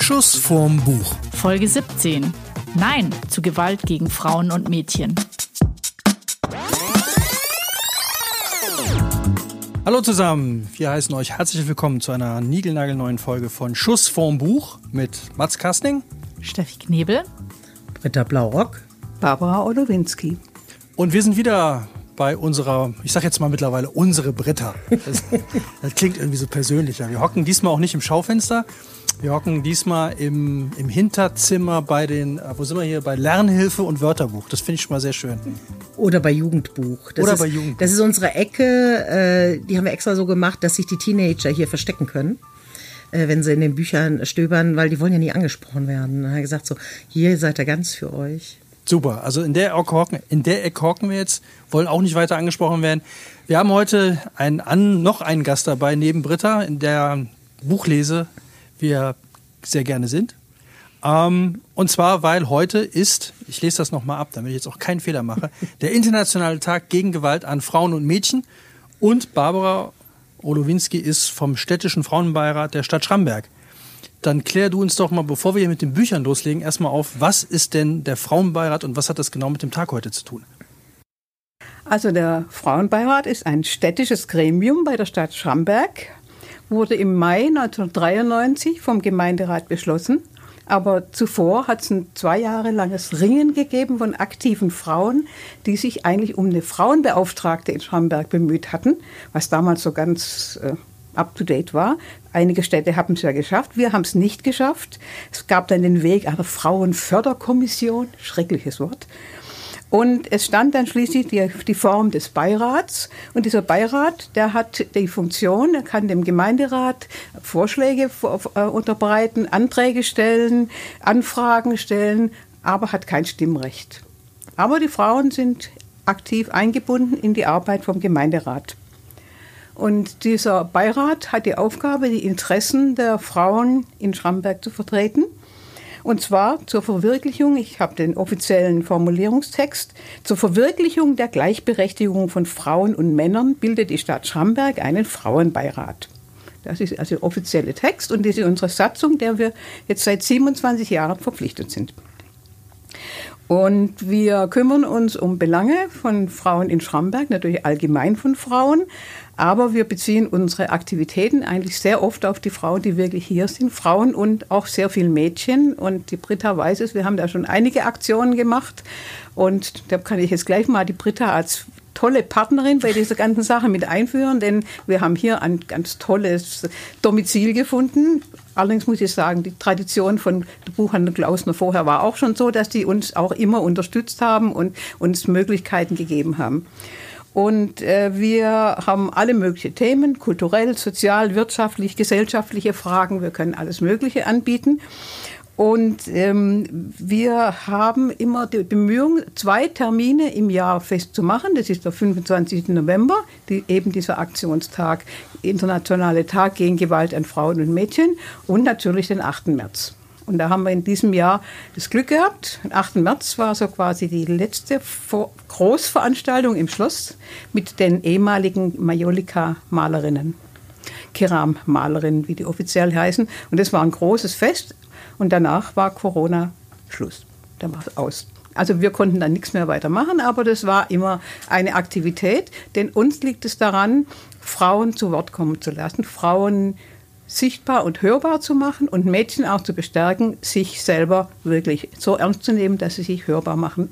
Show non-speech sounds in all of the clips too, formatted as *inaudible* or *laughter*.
Schuss vorm Buch. Folge 17. Nein zu Gewalt gegen Frauen und Mädchen. Hallo zusammen, wir heißen euch herzlich willkommen zu einer niegelnagelneuen Folge von Schuss vorm Buch mit Mats Kastning, Steffi Knebel, Britta Blaurock, Barbara Olowinski. Und wir sind wieder bei unserer, ich sag jetzt mal mittlerweile unsere Britta. Das, das, klingt irgendwie so persönlicher. Wir hocken diesmal auch nicht im Schaufenster. Wir hocken diesmal im, im Hinterzimmer bei den, äh, wo sind wir hier, bei Lernhilfe und Wörterbuch. Das finde ich schon mal sehr schön. Oder bei Jugendbuch. Das Oder ist, bei Jugendbuch. Das ist unsere Ecke, äh, die haben wir extra so gemacht, dass sich die Teenager hier verstecken können äh, wenn sie in den Büchern stöbern, weil die wollen ja nie angesprochen werden. Dann hat er gesagt so, hier seid ihr ganz für euch. Super. Also in der Ecke hocken, in der Ecke hocken wir jetzt, wollen auch nicht weiter angesprochen werden. Wir haben heute einen, an, noch einen Gast dabei, neben Britta, in der Buchlese wir sehr gerne sind. Ähm, und zwar, weil heute ist, ich lese das nochmal ab, damit ich jetzt auch keinen Fehler mache, *laughs* der Internationale Tag gegen Gewalt an Frauen und Mädchen. Und Barbara Olowinski ist vom städtischen Frauenbeirat der Stadt Schramberg. Dann klär du uns doch mal, bevor wir hier mit den Büchern loslegen, erstmal auf, was ist denn der Frauenbeirat und was hat das genau mit dem Tag heute zu tun? Also der Frauenbeirat ist ein städtisches Gremium bei der Stadt Schramberg, wurde im Mai 1993 vom Gemeinderat beschlossen. Aber zuvor hat es ein zwei Jahre langes Ringen gegeben von aktiven Frauen, die sich eigentlich um eine Frauenbeauftragte in Schramberg bemüht hatten, was damals so ganz äh, up-to-date war. Einige Städte haben es ja geschafft, wir haben es nicht geschafft. Es gab dann den Weg einer Frauenförderkommission, schreckliches Wort. Und es stand dann schließlich die, die, Form des Beirats. Und dieser Beirat, der hat die Funktion, er kann dem Gemeinderat Vorschläge äh, unterbreiten, Anträge stellen, Anfragen stellen, aber hat kein Stimmrecht. Aber die Frauen sind aktiv eingebunden in die Arbeit vom Gemeinderat. Und dieser Beirat hat die Aufgabe, die Interessen der Frauen in Schramberg zu vertreten. Und zwar zur Verwirklichung, ich habe den offiziellen Formulierungstext, zur Verwirklichung der Gleichberechtigung von Frauen und Männern bildet die Stadt Schramberg einen Frauenbeirat. Das ist also der offizielle Text und das ist unsere Satzung, der wir jetzt seit 27 Jahren verpflichtet sind. Und wir kümmern uns um Belange von Frauen in Schramberg, natürlich allgemein von Frauen, aber wir beziehen unsere Aktivitäten eigentlich sehr oft auf die Frauen, die wirklich hier sind. Frauen und auch sehr viele Mädchen. Und die Britta weiß es, wir haben da schon einige Aktionen gemacht. Und da kann ich jetzt gleich mal die Britta als tolle Partnerin bei dieser ganzen Sache mit einführen, denn wir haben hier ein ganz tolles Domizil gefunden. Allerdings muss ich sagen, die Tradition von Buchhandel Klausner vorher war auch schon so, dass die uns auch immer unterstützt haben und uns Möglichkeiten gegeben haben. Und äh, wir haben alle möglichen Themen, kulturell, sozial, wirtschaftlich, gesellschaftliche Fragen. Wir können alles Mögliche anbieten. Und ähm, wir haben immer die Bemühung, zwei Termine im Jahr festzumachen. Das ist der 25. November, die, eben dieser Aktionstag, Internationale Tag gegen Gewalt an Frauen und Mädchen und natürlich den 8. März. Und da haben wir in diesem Jahr das Glück gehabt. Am 8. März war so quasi die letzte Großveranstaltung im Schloss mit den ehemaligen Majolika-Malerinnen. Keram-Malerinnen, wie die offiziell heißen. Und das war ein großes Fest. Und danach war Corona Schluss. Dann war es aus. Also wir konnten dann nichts mehr weitermachen, aber das war immer eine Aktivität, denn uns liegt es daran, Frauen zu Wort kommen zu lassen, Frauen sichtbar und hörbar zu machen und Mädchen auch zu bestärken, sich selber wirklich so ernst zu nehmen, dass sie sich hörbar machen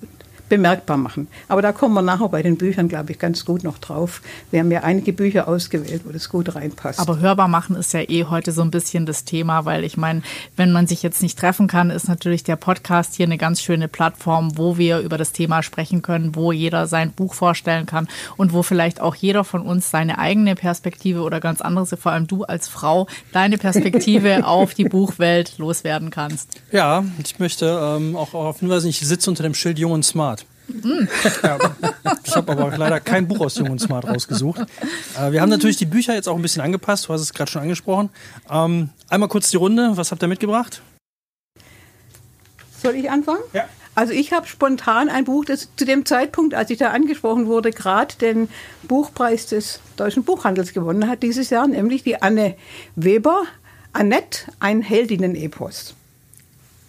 bemerkbar machen. Aber da kommen wir nachher bei den Büchern, glaube ich, ganz gut noch drauf. Wir haben ja einige Bücher ausgewählt, wo das gut reinpasst. Aber hörbar machen ist ja eh heute so ein bisschen das Thema, weil ich meine, wenn man sich jetzt nicht treffen kann, ist natürlich der Podcast hier eine ganz schöne Plattform, wo wir über das Thema sprechen können, wo jeder sein Buch vorstellen kann und wo vielleicht auch jeder von uns seine eigene Perspektive oder ganz anderes, vor allem du als Frau, deine Perspektive *laughs* auf die Buchwelt loswerden kannst. Ja, ich möchte ähm, auch darauf hinweisen, ich sitze unter dem Schild Jung und Smart. Ja, ich habe aber leider kein Buch aus Jung und Smart rausgesucht. Äh, wir haben natürlich die Bücher jetzt auch ein bisschen angepasst, du hast es gerade schon angesprochen. Ähm, einmal kurz die Runde, was habt ihr mitgebracht? Soll ich anfangen? Ja. Also ich habe spontan ein Buch, das zu dem Zeitpunkt, als ich da angesprochen wurde, gerade den Buchpreis des Deutschen Buchhandels gewonnen hat dieses Jahr, nämlich die Anne Weber, Annette, ein Heldinnen-Epos.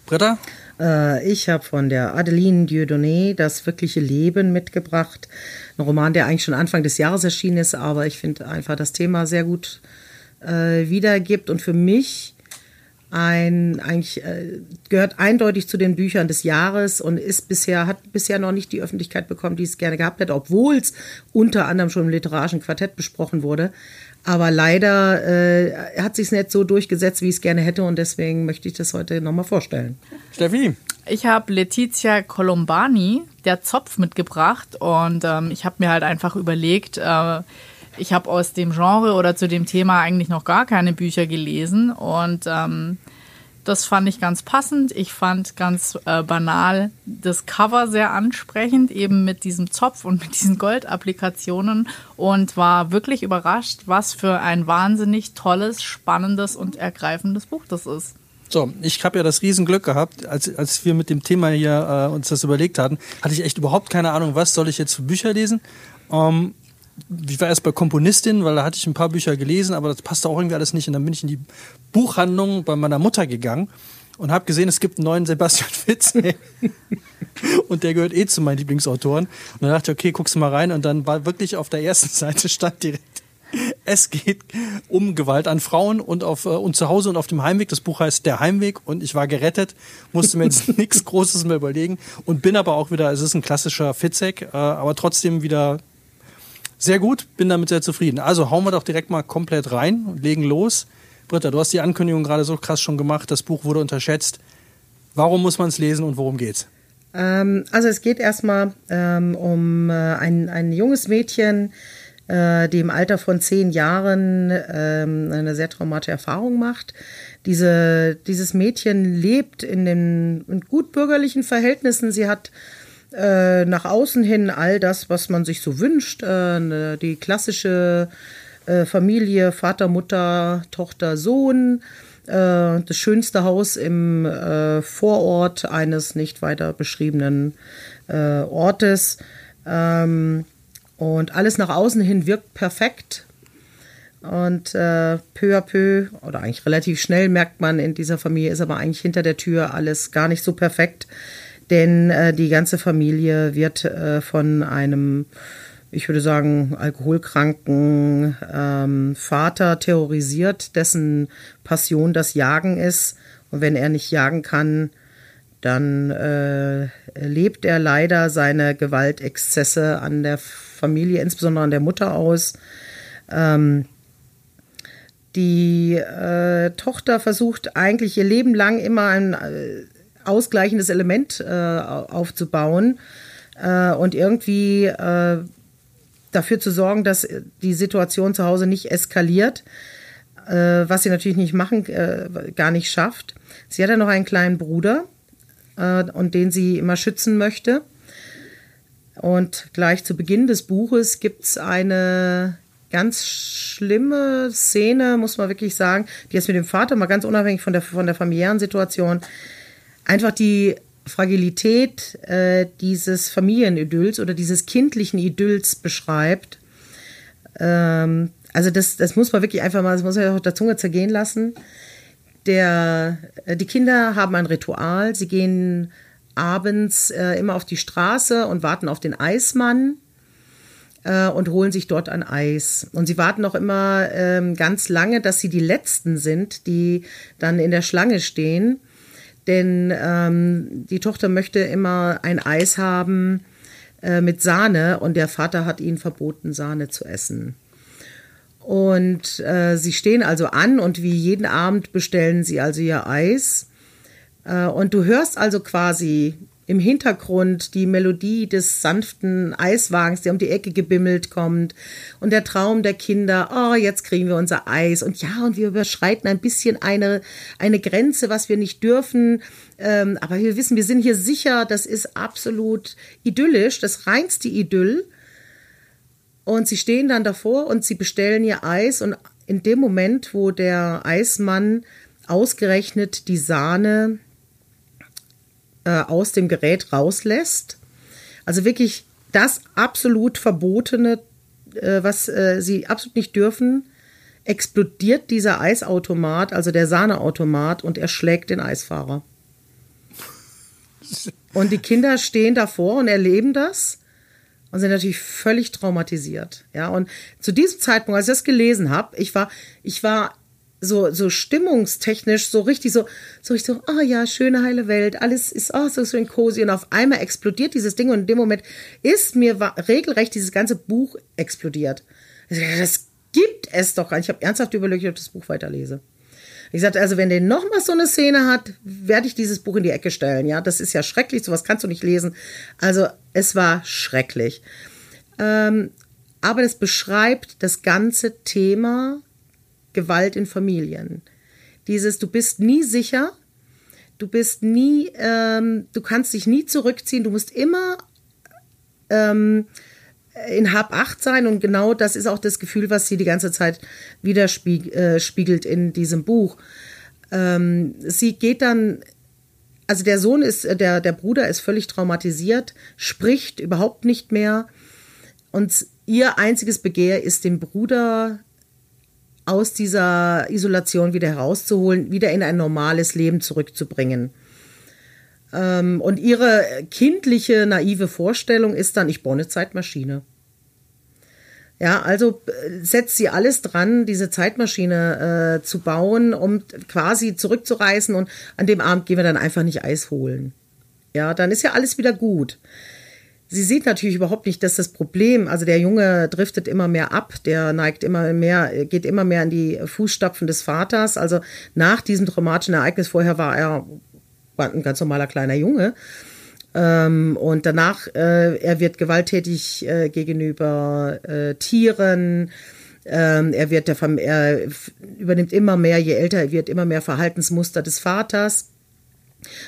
Britta? Äh, ich habe von der Adeline Dieudonné das wirkliche Leben mitgebracht. Ein Roman, der eigentlich schon Anfang des Jahres erschienen ist, aber ich finde einfach das Thema sehr gut äh, wiedergibt und für mich ein eigentlich äh, gehört eindeutig zu den Büchern des Jahres und ist bisher hat bisher noch nicht die Öffentlichkeit bekommen, die es gerne gehabt hätte, obwohl es unter anderem schon im literarischen Quartett besprochen wurde. Aber leider äh, hat sich es nicht so durchgesetzt, wie ich es gerne hätte und deswegen möchte ich das heute nochmal vorstellen. Steffi? Ich habe Letizia Colombani, der Zopf, mitgebracht und ähm, ich habe mir halt einfach überlegt, äh, ich habe aus dem Genre oder zu dem Thema eigentlich noch gar keine Bücher gelesen und ähm, das fand ich ganz passend. Ich fand ganz äh, banal das Cover sehr ansprechend, eben mit diesem Zopf und *laughs* mit diesen Goldapplikationen und war wirklich überrascht, was für ein wahnsinnig tolles, spannendes und ergreifendes Buch das ist. So, ich habe ja das Riesenglück gehabt, als, als wir mit dem Thema hier äh, uns das überlegt hatten, hatte ich echt überhaupt keine Ahnung, was soll ich jetzt für Bücher lesen. Ähm, ich war erst bei Komponistin, weil da hatte ich ein paar Bücher gelesen, aber das passte auch irgendwie alles nicht. Und dann bin ich in die Buchhandlung bei meiner Mutter gegangen und habe gesehen, es gibt einen neuen Sebastian Fitz. *laughs* und der gehört eh zu meinen Lieblingsautoren. Und dann dachte ich, okay, guckst du mal rein. Und dann war wirklich auf der ersten *laughs* Seite stand direkt, es geht um Gewalt an Frauen und, auf, äh, und zu Hause und auf dem Heimweg. Das Buch heißt Der Heimweg und ich war gerettet, musste mir jetzt *laughs* nichts Großes mehr überlegen und bin aber auch wieder, es ist ein klassischer Fitzek, äh, aber trotzdem wieder sehr gut, bin damit sehr zufrieden. Also hauen wir doch direkt mal komplett rein und legen los. Britta, du hast die Ankündigung gerade so krass schon gemacht, das Buch wurde unterschätzt. Warum muss man es lesen und worum geht's? Ähm, also es geht erstmal ähm, um äh, ein, ein junges Mädchen, äh, die im Alter von zehn Jahren ähm, eine sehr traumatische Erfahrung macht. Diese, dieses Mädchen lebt in den in gut bürgerlichen Verhältnissen. Sie hat äh, nach außen hin all das, was man sich so wünscht. Äh, ne, die klassische äh, Familie, Vater, Mutter, Tochter, Sohn. Äh, das schönste Haus im äh, Vorort eines nicht weiter beschriebenen Ortes. Ähm, und alles nach außen hin wirkt perfekt. Und äh, peu à peu, oder eigentlich relativ schnell merkt man, in dieser Familie ist aber eigentlich hinter der Tür alles gar nicht so perfekt denn äh, die ganze Familie wird äh, von einem, ich würde sagen, alkoholkranken ähm, Vater terrorisiert, dessen Passion das Jagen ist. Und wenn er nicht jagen kann, dann äh, lebt er leider seine Gewaltexzesse an der Familie, insbesondere an der Mutter aus. Ähm, die äh, Tochter versucht eigentlich ihr Leben lang immer ein äh, ausgleichendes Element äh, aufzubauen äh, und irgendwie äh, dafür zu sorgen, dass die Situation zu Hause nicht eskaliert, äh, was sie natürlich nicht machen, äh, gar nicht schafft. Sie hat ja noch einen kleinen Bruder äh, und den sie immer schützen möchte. Und gleich zu Beginn des Buches gibt es eine ganz schlimme Szene, muss man wirklich sagen, die jetzt mit dem Vater mal ganz unabhängig von der, von der familiären Situation einfach die Fragilität äh, dieses Familienidylls oder dieses kindlichen Idylls beschreibt. Ähm, also das, das muss man wirklich einfach mal, das muss man auf der Zunge zergehen lassen. Der, äh, die Kinder haben ein Ritual. Sie gehen abends äh, immer auf die Straße und warten auf den Eismann äh, und holen sich dort ein Eis. Und sie warten auch immer ähm, ganz lange, dass sie die Letzten sind, die dann in der Schlange stehen denn ähm, die Tochter möchte immer ein Eis haben äh, mit Sahne und der Vater hat ihnen verboten, Sahne zu essen. Und äh, sie stehen also an und wie jeden Abend bestellen sie also ihr Eis. Äh, und du hörst also quasi im Hintergrund die Melodie des sanften Eiswagens, der um die Ecke gebimmelt kommt und der Traum der Kinder, oh, jetzt kriegen wir unser Eis. Und ja, und wir überschreiten ein bisschen eine, eine Grenze, was wir nicht dürfen, ähm, aber wir wissen, wir sind hier sicher, das ist absolut idyllisch, das reinste Idyll. Und sie stehen dann davor und sie bestellen ihr Eis. Und in dem Moment, wo der Eismann ausgerechnet die Sahne äh, aus dem Gerät rauslässt, also wirklich das absolut Verbotene, äh, was äh, sie absolut nicht dürfen, explodiert dieser Eisautomat, also der Sahneautomat, und erschlägt den Eisfahrer. Und die Kinder stehen davor und erleben das und sind natürlich völlig traumatisiert. Ja, und zu diesem Zeitpunkt, als ich das gelesen habe, ich war, ich war so, so stimmungstechnisch so richtig so, so ich so, oh ja, schöne heile Welt, alles ist oh, so schön cozy und auf einmal explodiert dieses Ding und in dem Moment ist mir regelrecht dieses ganze Buch explodiert. Das gibt es doch gar nicht. Ich habe ernsthaft überlegt, ob ich das Buch weiterlese. Ich sagte, also wenn der noch mal so eine Szene hat, werde ich dieses Buch in die Ecke stellen. Ja, das ist ja schrecklich, sowas kannst du nicht lesen. Also es war schrecklich. Ähm, aber das beschreibt das ganze Thema Gewalt in Familien. Dieses, du bist nie sicher, du bist nie, ähm, du kannst dich nie zurückziehen, du musst immer ähm, in Hab 8 sein und genau das ist auch das Gefühl, was sie die ganze Zeit widerspiegelt äh, in diesem Buch. Ähm, sie geht dann, also der Sohn ist, der, der Bruder ist völlig traumatisiert, spricht überhaupt nicht mehr und ihr einziges Begehr ist, den Bruder aus dieser Isolation wieder herauszuholen, wieder in ein normales Leben zurückzubringen. Ähm, und ihre kindliche, naive Vorstellung ist dann, ich baue eine Zeitmaschine. Ja, also äh, setzt sie alles dran, diese Zeitmaschine äh, zu bauen, um quasi zurückzureißen und an dem Abend gehen wir dann einfach nicht Eis holen. Ja, dann ist ja alles wieder gut. Sie sieht natürlich überhaupt nicht, dass das Problem, also der Junge driftet immer mehr ab, der neigt immer mehr, geht immer mehr in die Fußstapfen des Vaters. Also nach diesem traumatischen Ereignis, vorher war er ein ganz normaler kleiner Junge. Ähm, und danach, äh, er wird gewalttätig äh, gegenüber äh, Tieren. Ähm, er wird der er übernimmt immer mehr, je älter er wird, immer mehr Verhaltensmuster des Vaters.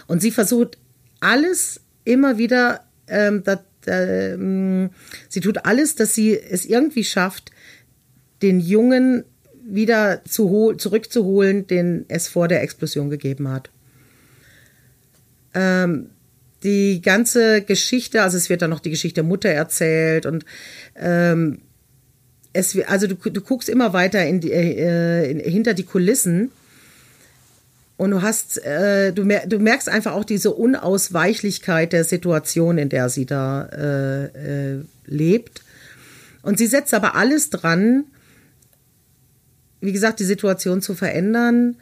Und sie versucht alles immer wieder ähm, ähm, sie tut alles, dass sie es irgendwie schafft, den Jungen wieder zu zurückzuholen, den es vor der Explosion gegeben hat. Ähm, die ganze Geschichte, also es wird dann noch die Geschichte der Mutter erzählt und ähm, es, also du, du guckst immer weiter in die, äh, in, hinter die Kulissen und du hast, äh, du, mer du, merkst einfach auch diese Unausweichlichkeit der Situation, in der sie da äh, äh, lebt. Und sie setzt aber alles dran, wie gesagt, die Situation zu verändern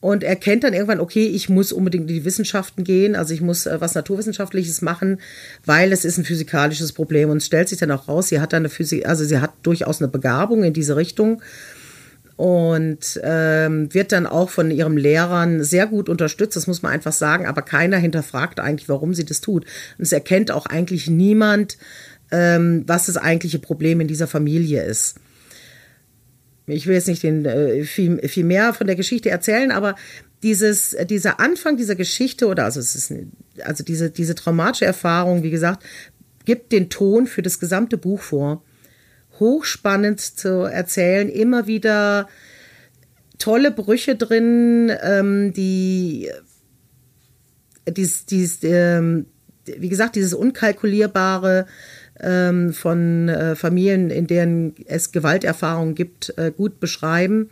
und erkennt dann irgendwann, okay, ich muss unbedingt in die Wissenschaften gehen, also ich muss äh, was Naturwissenschaftliches machen, weil es ist ein physikalisches Problem. Und es stellt sich dann auch raus, sie hat eine Physik, also sie hat durchaus eine Begabung in diese Richtung und ähm, wird dann auch von ihrem Lehrern sehr gut unterstützt, das muss man einfach sagen, aber keiner hinterfragt eigentlich, warum sie das tut. Und es erkennt auch eigentlich niemand, ähm, was das eigentliche Problem in dieser Familie ist. Ich will jetzt nicht den, äh, viel, viel mehr von der Geschichte erzählen, aber dieses, dieser Anfang dieser Geschichte oder also es ist also diese, diese traumatische Erfahrung, wie gesagt, gibt den Ton für das gesamte Buch vor hochspannend zu erzählen, immer wieder tolle Brüche drin, ähm, die, dies, dies, ähm, wie gesagt, dieses Unkalkulierbare ähm, von äh, Familien, in denen es Gewalterfahrungen gibt, äh, gut beschreiben.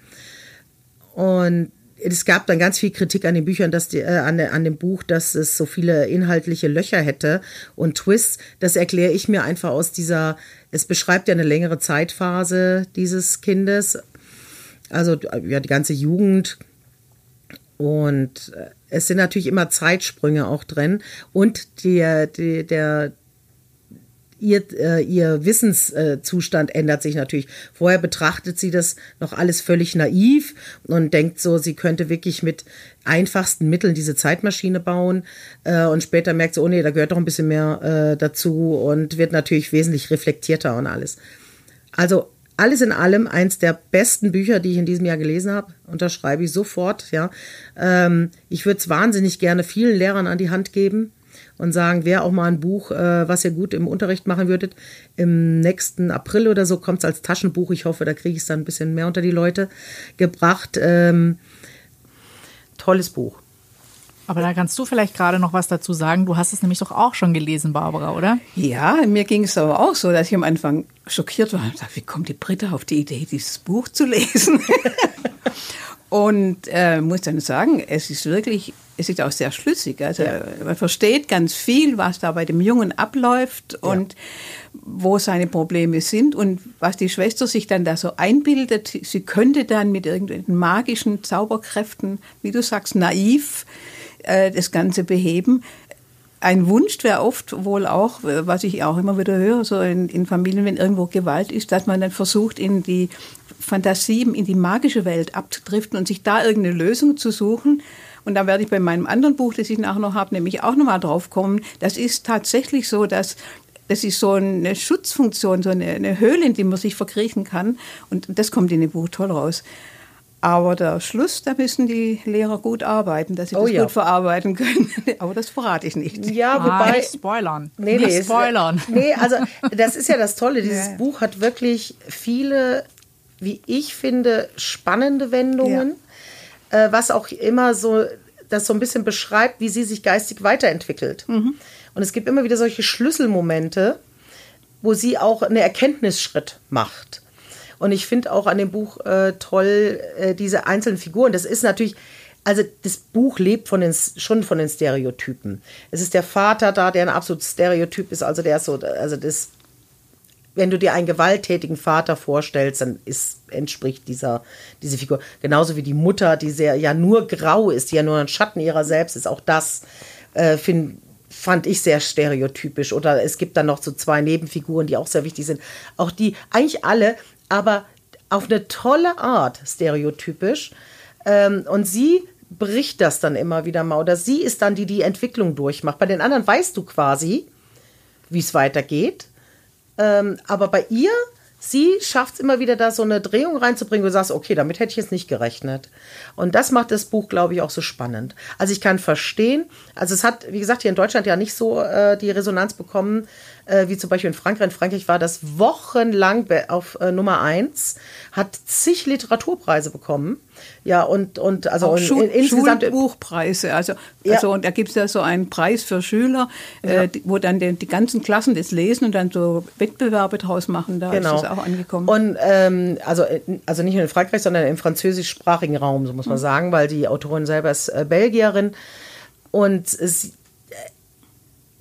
Und es gab dann ganz viel Kritik an den Büchern, dass die, äh, an, an dem Buch, dass es so viele inhaltliche Löcher hätte und Twists. Das erkläre ich mir einfach aus dieser, es beschreibt ja eine längere Zeitphase dieses Kindes, also ja die ganze Jugend. Und äh, es sind natürlich immer Zeitsprünge auch drin. Und die, die, der, ihr, äh, ihr Wissenszustand ändert sich natürlich. Vorher betrachtet sie das noch alles völlig naiv und denkt so, sie könnte wirklich mit einfachsten Mitteln diese Zeitmaschine bauen. Äh, und später merkt sie, oh nee, da gehört doch ein bisschen mehr äh, dazu und wird natürlich wesentlich reflektierter und alles. Also alles in allem eins der besten Bücher, die ich in diesem Jahr gelesen habe. Unterschreibe ich sofort. Ja, ähm, ich würde es wahnsinnig gerne vielen Lehrern an die Hand geben und sagen, wer auch mal ein Buch, äh, was ihr gut im Unterricht machen würdet, im nächsten April oder so kommt es als Taschenbuch. Ich hoffe, da kriege ich es dann ein bisschen mehr unter die Leute gebracht. Ähm, tolles Buch. Aber da kannst du vielleicht gerade noch was dazu sagen. Du hast es nämlich doch auch schon gelesen, Barbara, oder? Ja, mir ging es aber auch so, dass ich am Anfang schockiert war und dachte, wie kommt die Britta auf die Idee, dieses Buch zu lesen? *laughs* und äh, muss dann sagen, es ist wirklich, es ist auch sehr schlüssig. Also ja. man versteht ganz viel, was da bei dem Jungen abläuft und ja. wo seine Probleme sind und was die Schwester sich dann da so einbildet. Sie könnte dann mit irgendwelchen magischen Zauberkräften, wie du sagst, naiv äh, das Ganze beheben. Ein Wunsch wäre oft wohl auch, was ich auch immer wieder höre, so in, in, Familien, wenn irgendwo Gewalt ist, dass man dann versucht, in die Fantasie, in die magische Welt abzudriften und sich da irgendeine Lösung zu suchen. Und da werde ich bei meinem anderen Buch, das ich nachher noch habe, nämlich auch nochmal drauf kommen. Das ist tatsächlich so, dass das ist so eine Schutzfunktion, so eine, eine Höhle, in die man sich verkriechen kann. Und das kommt in dem Buch toll raus. Aber der Schluss, da müssen die Lehrer gut arbeiten, dass sie oh, das ja. gut verarbeiten können. *laughs* Aber das verrate ich nicht. Ja, ah, wobei. Nicht spoilern. Nee, nicht nee, spoilern. Ist, *laughs* nee, also das ist ja das Tolle. *laughs* Dieses ja. Buch hat wirklich viele, wie ich finde, spannende Wendungen. Ja. Äh, was auch immer so das so ein bisschen beschreibt, wie sie sich geistig weiterentwickelt. Mhm. Und es gibt immer wieder solche Schlüsselmomente, wo sie auch einen Erkenntnisschritt macht. Und ich finde auch an dem Buch äh, toll äh, diese einzelnen Figuren. Das ist natürlich, also das Buch lebt von den, schon von den Stereotypen. Es ist der Vater da, der ein absolutes Stereotyp ist. Also der ist so, also das, wenn du dir einen gewalttätigen Vater vorstellst, dann ist, entspricht dieser, diese Figur. Genauso wie die Mutter, die sehr, ja nur grau ist, die ja nur ein Schatten ihrer selbst ist. Auch das äh, finde fand ich sehr stereotypisch. Oder es gibt dann noch so zwei Nebenfiguren, die auch sehr wichtig sind. Auch die, eigentlich alle aber auf eine tolle Art stereotypisch. Ähm, und sie bricht das dann immer wieder mal. Oder sie ist dann die, die Entwicklung durchmacht. Bei den anderen weißt du quasi, wie es weitergeht. Ähm, aber bei ihr, sie schafft es immer wieder, da so eine Drehung reinzubringen, wo du sagst, okay, damit hätte ich jetzt nicht gerechnet. Und das macht das Buch, glaube ich, auch so spannend. Also ich kann verstehen, also es hat, wie gesagt, hier in Deutschland ja nicht so äh, die Resonanz bekommen, äh, wie zum Beispiel in Frankreich. In Frankreich war das wochenlang auf äh, Nummer eins, hat zig Literaturpreise bekommen. Ja, und, und also Auch Schul in, insgesamt. Schulbuchpreise. Also, ja. also und da gibt es ja so einen Preis für Schüler, äh, ja. äh, wo dann die, die, ganzen Klassen das lesen und dann so Wettbewerbe draus machen. Da genau. ist das auch angekommen. Und ähm, also, also nicht nur in Frankreich, sondern im französischsprachigen Raum, so muss man mhm. sagen, weil die Autorin selber ist äh, Belgierin. Und sie,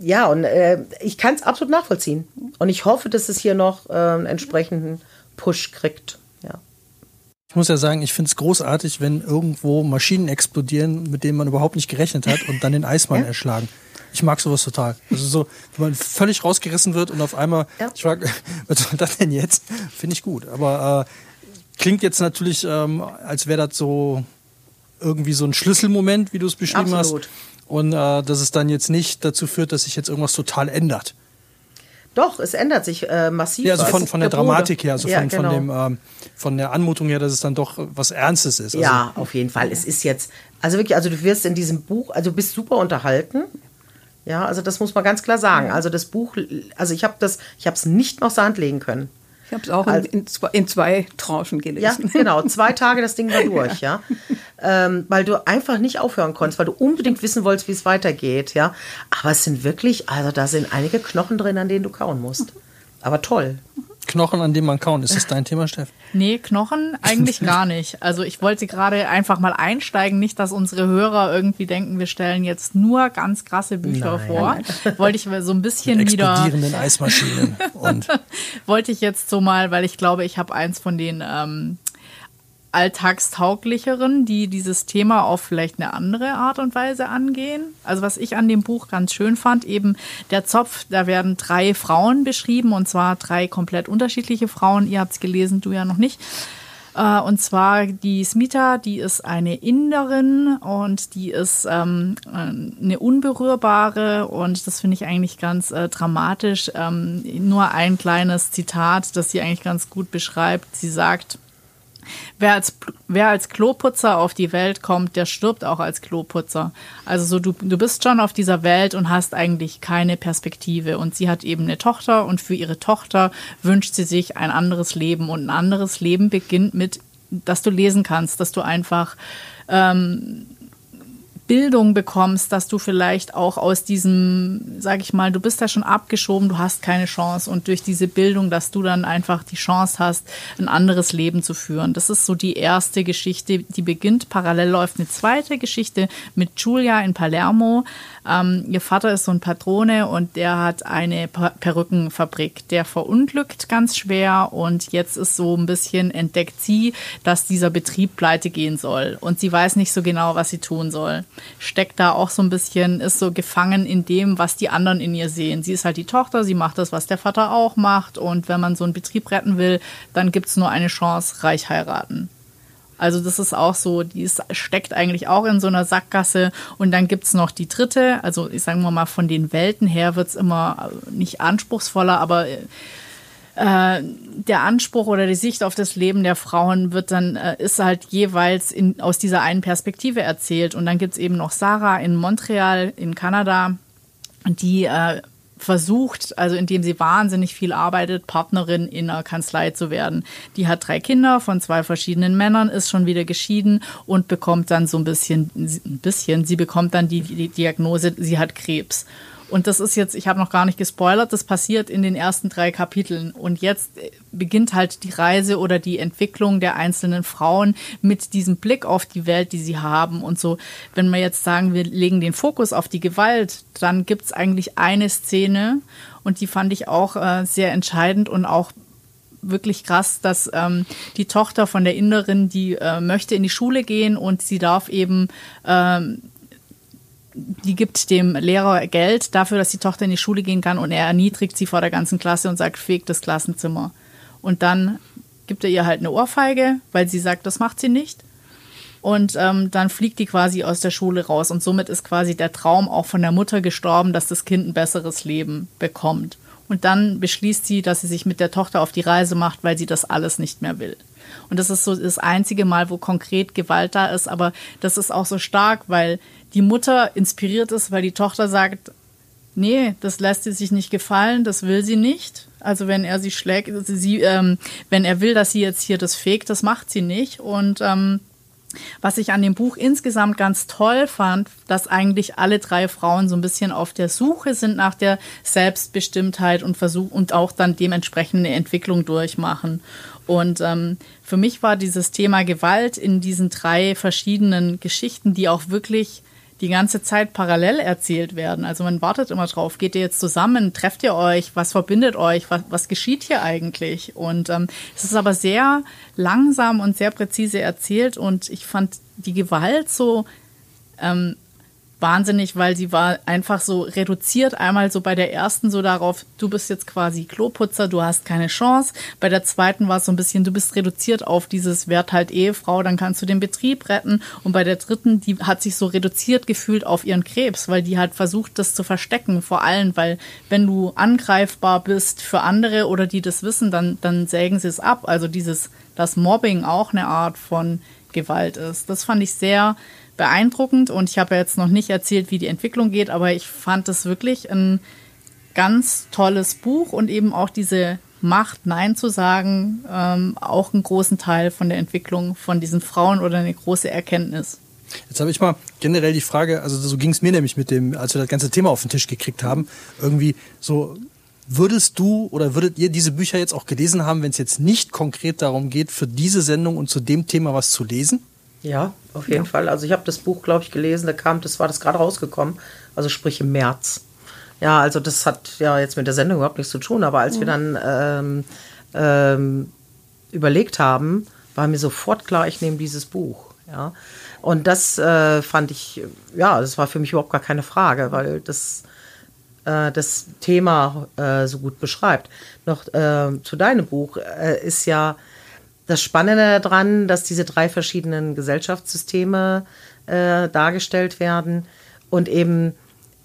ja, und äh, ich kann es absolut nachvollziehen. Und ich hoffe, dass es hier noch äh, einen entsprechenden Push kriegt. Ja. Ich muss ja sagen, ich finde es großartig, wenn irgendwo Maschinen explodieren, mit denen man überhaupt nicht gerechnet hat und dann den Eismann ja? erschlagen. Ich mag sowas total. Also so, wenn man völlig rausgerissen wird und auf einmal, ja. ich frage, *laughs* was soll das denn jetzt? Finde ich gut. Aber äh, klingt jetzt natürlich, ähm, als wäre das so irgendwie so ein Schlüsselmoment, wie du es beschrieben Absolut. hast und äh, dass es dann jetzt nicht dazu führt, dass sich jetzt irgendwas total ändert. Doch, es ändert sich äh, massiv. Ja, also von, von der, der Dramatik her, also ja, von, genau. von, dem, ähm, von der Anmutung her, dass es dann doch was Ernstes ist. Also, ja, auf jeden Fall. Es ist jetzt, also wirklich, also du wirst in diesem Buch, also du bist super unterhalten. Ja, also das muss man ganz klar sagen. Also das Buch, also ich habe das, ich habe es nicht noch Sand legen können. Ich habe es auch also, in, zwei, in, zwei, Tranchen gelesen. Ja, genau. *laughs* Zwei Tage das Ding war durch, ja. ja. Ähm, weil du einfach nicht aufhören konntest, weil du unbedingt wissen wolltest, wie es weitergeht, ja. Aber es sind wirklich, also da sind einige Knochen drin, an denen du kauen musst. Aber toll. Knochen, an denen man kauen. Ist das dein Thema, Steff? Nee, Knochen eigentlich *laughs* gar nicht. Also ich wollte gerade einfach mal einsteigen, nicht, dass unsere Hörer irgendwie denken, wir stellen jetzt nur ganz krasse Bücher nein, vor. Wollte ich so ein bisschen Mit wieder. Explodierenden Eismaschinen. Und *laughs* wollte ich jetzt so mal, weil ich glaube, ich habe eins von den ähm, alltagstauglicheren, die dieses Thema auf vielleicht eine andere Art und Weise angehen. Also was ich an dem Buch ganz schön fand, eben der Zopf, da werden drei Frauen beschrieben und zwar drei komplett unterschiedliche Frauen. Ihr habt es gelesen, du ja noch nicht. Äh, und zwar die Smita, die ist eine Inderin und die ist ähm, eine unberührbare und das finde ich eigentlich ganz äh, dramatisch. Ähm, nur ein kleines Zitat, das sie eigentlich ganz gut beschreibt. Sie sagt, Wer als, wer als Kloputzer auf die Welt kommt, der stirbt auch als Kloputzer. Also so, du, du bist schon auf dieser Welt und hast eigentlich keine Perspektive. Und sie hat eben eine Tochter und für ihre Tochter wünscht sie sich ein anderes Leben. Und ein anderes Leben beginnt mit, dass du lesen kannst, dass du einfach ähm, Bildung bekommst, dass du vielleicht auch aus diesem, sag ich mal, du bist da schon abgeschoben, du hast keine Chance und durch diese Bildung, dass du dann einfach die Chance hast, ein anderes Leben zu führen. Das ist so die erste Geschichte, die beginnt. Parallel läuft eine zweite Geschichte mit Julia in Palermo. Ähm, ihr Vater ist so ein Patrone und der hat eine Perückenfabrik. Der verunglückt ganz schwer und jetzt ist so ein bisschen entdeckt sie, dass dieser Betrieb pleite gehen soll und sie weiß nicht so genau, was sie tun soll steckt da auch so ein bisschen, ist so gefangen in dem, was die anderen in ihr sehen. Sie ist halt die Tochter, sie macht das, was der Vater auch macht. Und wenn man so einen Betrieb retten will, dann gibt es nur eine Chance, reich heiraten. Also das ist auch so, die ist, steckt eigentlich auch in so einer Sackgasse. Und dann gibt es noch die dritte, also ich sage mal, von den Welten her wird es immer nicht anspruchsvoller, aber äh, der Anspruch oder die Sicht auf das Leben der Frauen wird dann, äh, ist halt jeweils in, aus dieser einen Perspektive erzählt. Und dann gibt es eben noch Sarah in Montreal in Kanada, die äh, versucht, also indem sie wahnsinnig viel arbeitet, Partnerin in einer Kanzlei zu werden. Die hat drei Kinder von zwei verschiedenen Männern, ist schon wieder geschieden und bekommt dann so ein bisschen, ein bisschen, sie bekommt dann die, die Diagnose, sie hat Krebs. Und das ist jetzt, ich habe noch gar nicht gespoilert, das passiert in den ersten drei Kapiteln. Und jetzt beginnt halt die Reise oder die Entwicklung der einzelnen Frauen mit diesem Blick auf die Welt, die sie haben. Und so, wenn wir jetzt sagen, wir legen den Fokus auf die Gewalt, dann gibt es eigentlich eine Szene und die fand ich auch äh, sehr entscheidend und auch wirklich krass, dass ähm, die Tochter von der Inderin, die äh, möchte in die Schule gehen und sie darf eben ähm, die gibt dem Lehrer Geld dafür, dass die Tochter in die Schule gehen kann und er erniedrigt sie vor der ganzen Klasse und sagt, fegt das Klassenzimmer. Und dann gibt er ihr halt eine Ohrfeige, weil sie sagt, das macht sie nicht. Und ähm, dann fliegt die quasi aus der Schule raus. Und somit ist quasi der Traum auch von der Mutter gestorben, dass das Kind ein besseres Leben bekommt. Und dann beschließt sie, dass sie sich mit der Tochter auf die Reise macht, weil sie das alles nicht mehr will. Und das ist so das einzige Mal, wo konkret Gewalt da ist. Aber das ist auch so stark, weil die Mutter inspiriert ist, weil die Tochter sagt, nee, das lässt sie sich nicht gefallen, das will sie nicht. Also wenn er sie schlägt, sie, ähm, wenn er will, dass sie jetzt hier das fegt, das macht sie nicht. Und ähm, was ich an dem Buch insgesamt ganz toll fand, dass eigentlich alle drei Frauen so ein bisschen auf der Suche sind nach der Selbstbestimmtheit und versuchen und auch dann dementsprechend eine Entwicklung durchmachen. Und ähm, für mich war dieses Thema Gewalt in diesen drei verschiedenen Geschichten, die auch wirklich die ganze Zeit parallel erzählt werden. Also man wartet immer drauf, geht ihr jetzt zusammen, trefft ihr euch, was verbindet euch, was, was geschieht hier eigentlich? Und ähm, es ist aber sehr langsam und sehr präzise erzählt. Und ich fand die Gewalt so ähm, wahnsinnig, weil sie war einfach so reduziert. Einmal so bei der ersten so darauf, du bist jetzt quasi Kloputzer, du hast keine Chance. Bei der zweiten war es so ein bisschen, du bist reduziert auf dieses Wert halt Ehefrau, dann kannst du den Betrieb retten. Und bei der dritten, die hat sich so reduziert gefühlt auf ihren Krebs, weil die hat versucht, das zu verstecken. Vor allem, weil wenn du angreifbar bist für andere oder die das wissen, dann, dann sägen sie es ab. Also dieses, dass Mobbing auch eine Art von Gewalt ist. Das fand ich sehr beeindruckend und ich habe ja jetzt noch nicht erzählt, wie die Entwicklung geht, aber ich fand es wirklich ein ganz tolles Buch und eben auch diese Macht, Nein zu sagen, ähm, auch einen großen Teil von der Entwicklung von diesen Frauen oder eine große Erkenntnis. Jetzt habe ich mal generell die Frage, also so ging es mir nämlich mit dem, als wir das ganze Thema auf den Tisch gekriegt haben, irgendwie so, würdest du oder würdet ihr diese Bücher jetzt auch gelesen haben, wenn es jetzt nicht konkret darum geht, für diese Sendung und zu dem Thema was zu lesen? Ja, auf jeden ja. Fall. Also ich habe das Buch, glaube ich, gelesen, da kam, das war das gerade rausgekommen, also sprich im März. Ja, also das hat ja jetzt mit der Sendung überhaupt nichts zu tun, aber als mhm. wir dann ähm, ähm, überlegt haben, war mir sofort klar, ich nehme dieses Buch. Ja. Und das äh, fand ich, ja, das war für mich überhaupt gar keine Frage, weil das äh, das Thema äh, so gut beschreibt. Noch äh, zu deinem Buch äh, ist ja das Spannende daran, dass diese drei verschiedenen Gesellschaftssysteme äh, dargestellt werden und eben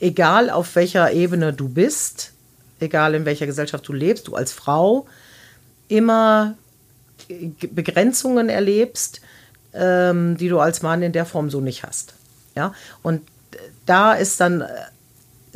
egal auf welcher Ebene du bist, egal in welcher Gesellschaft du lebst, du als Frau immer Begrenzungen erlebst, ähm, die du als Mann in der Form so nicht hast. Ja, und da ist dann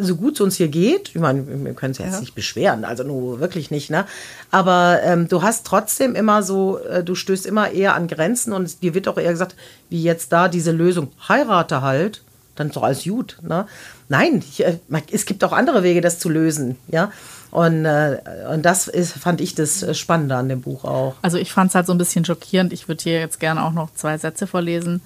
so gut es uns hier geht, ich meine, wir können es jetzt ja. nicht beschweren, also nur wirklich nicht, ne? Aber ähm, du hast trotzdem immer so, äh, du stößt immer eher an Grenzen und dir wird auch eher gesagt, wie jetzt da diese Lösung, heirate halt, dann ist doch alles gut. Ne? Nein, ich, äh, es gibt auch andere Wege, das zu lösen. Ja. Und, äh, und das ist, fand ich das Spannende an dem Buch auch. Also ich fand es halt so ein bisschen schockierend. Ich würde hier jetzt gerne auch noch zwei Sätze vorlesen.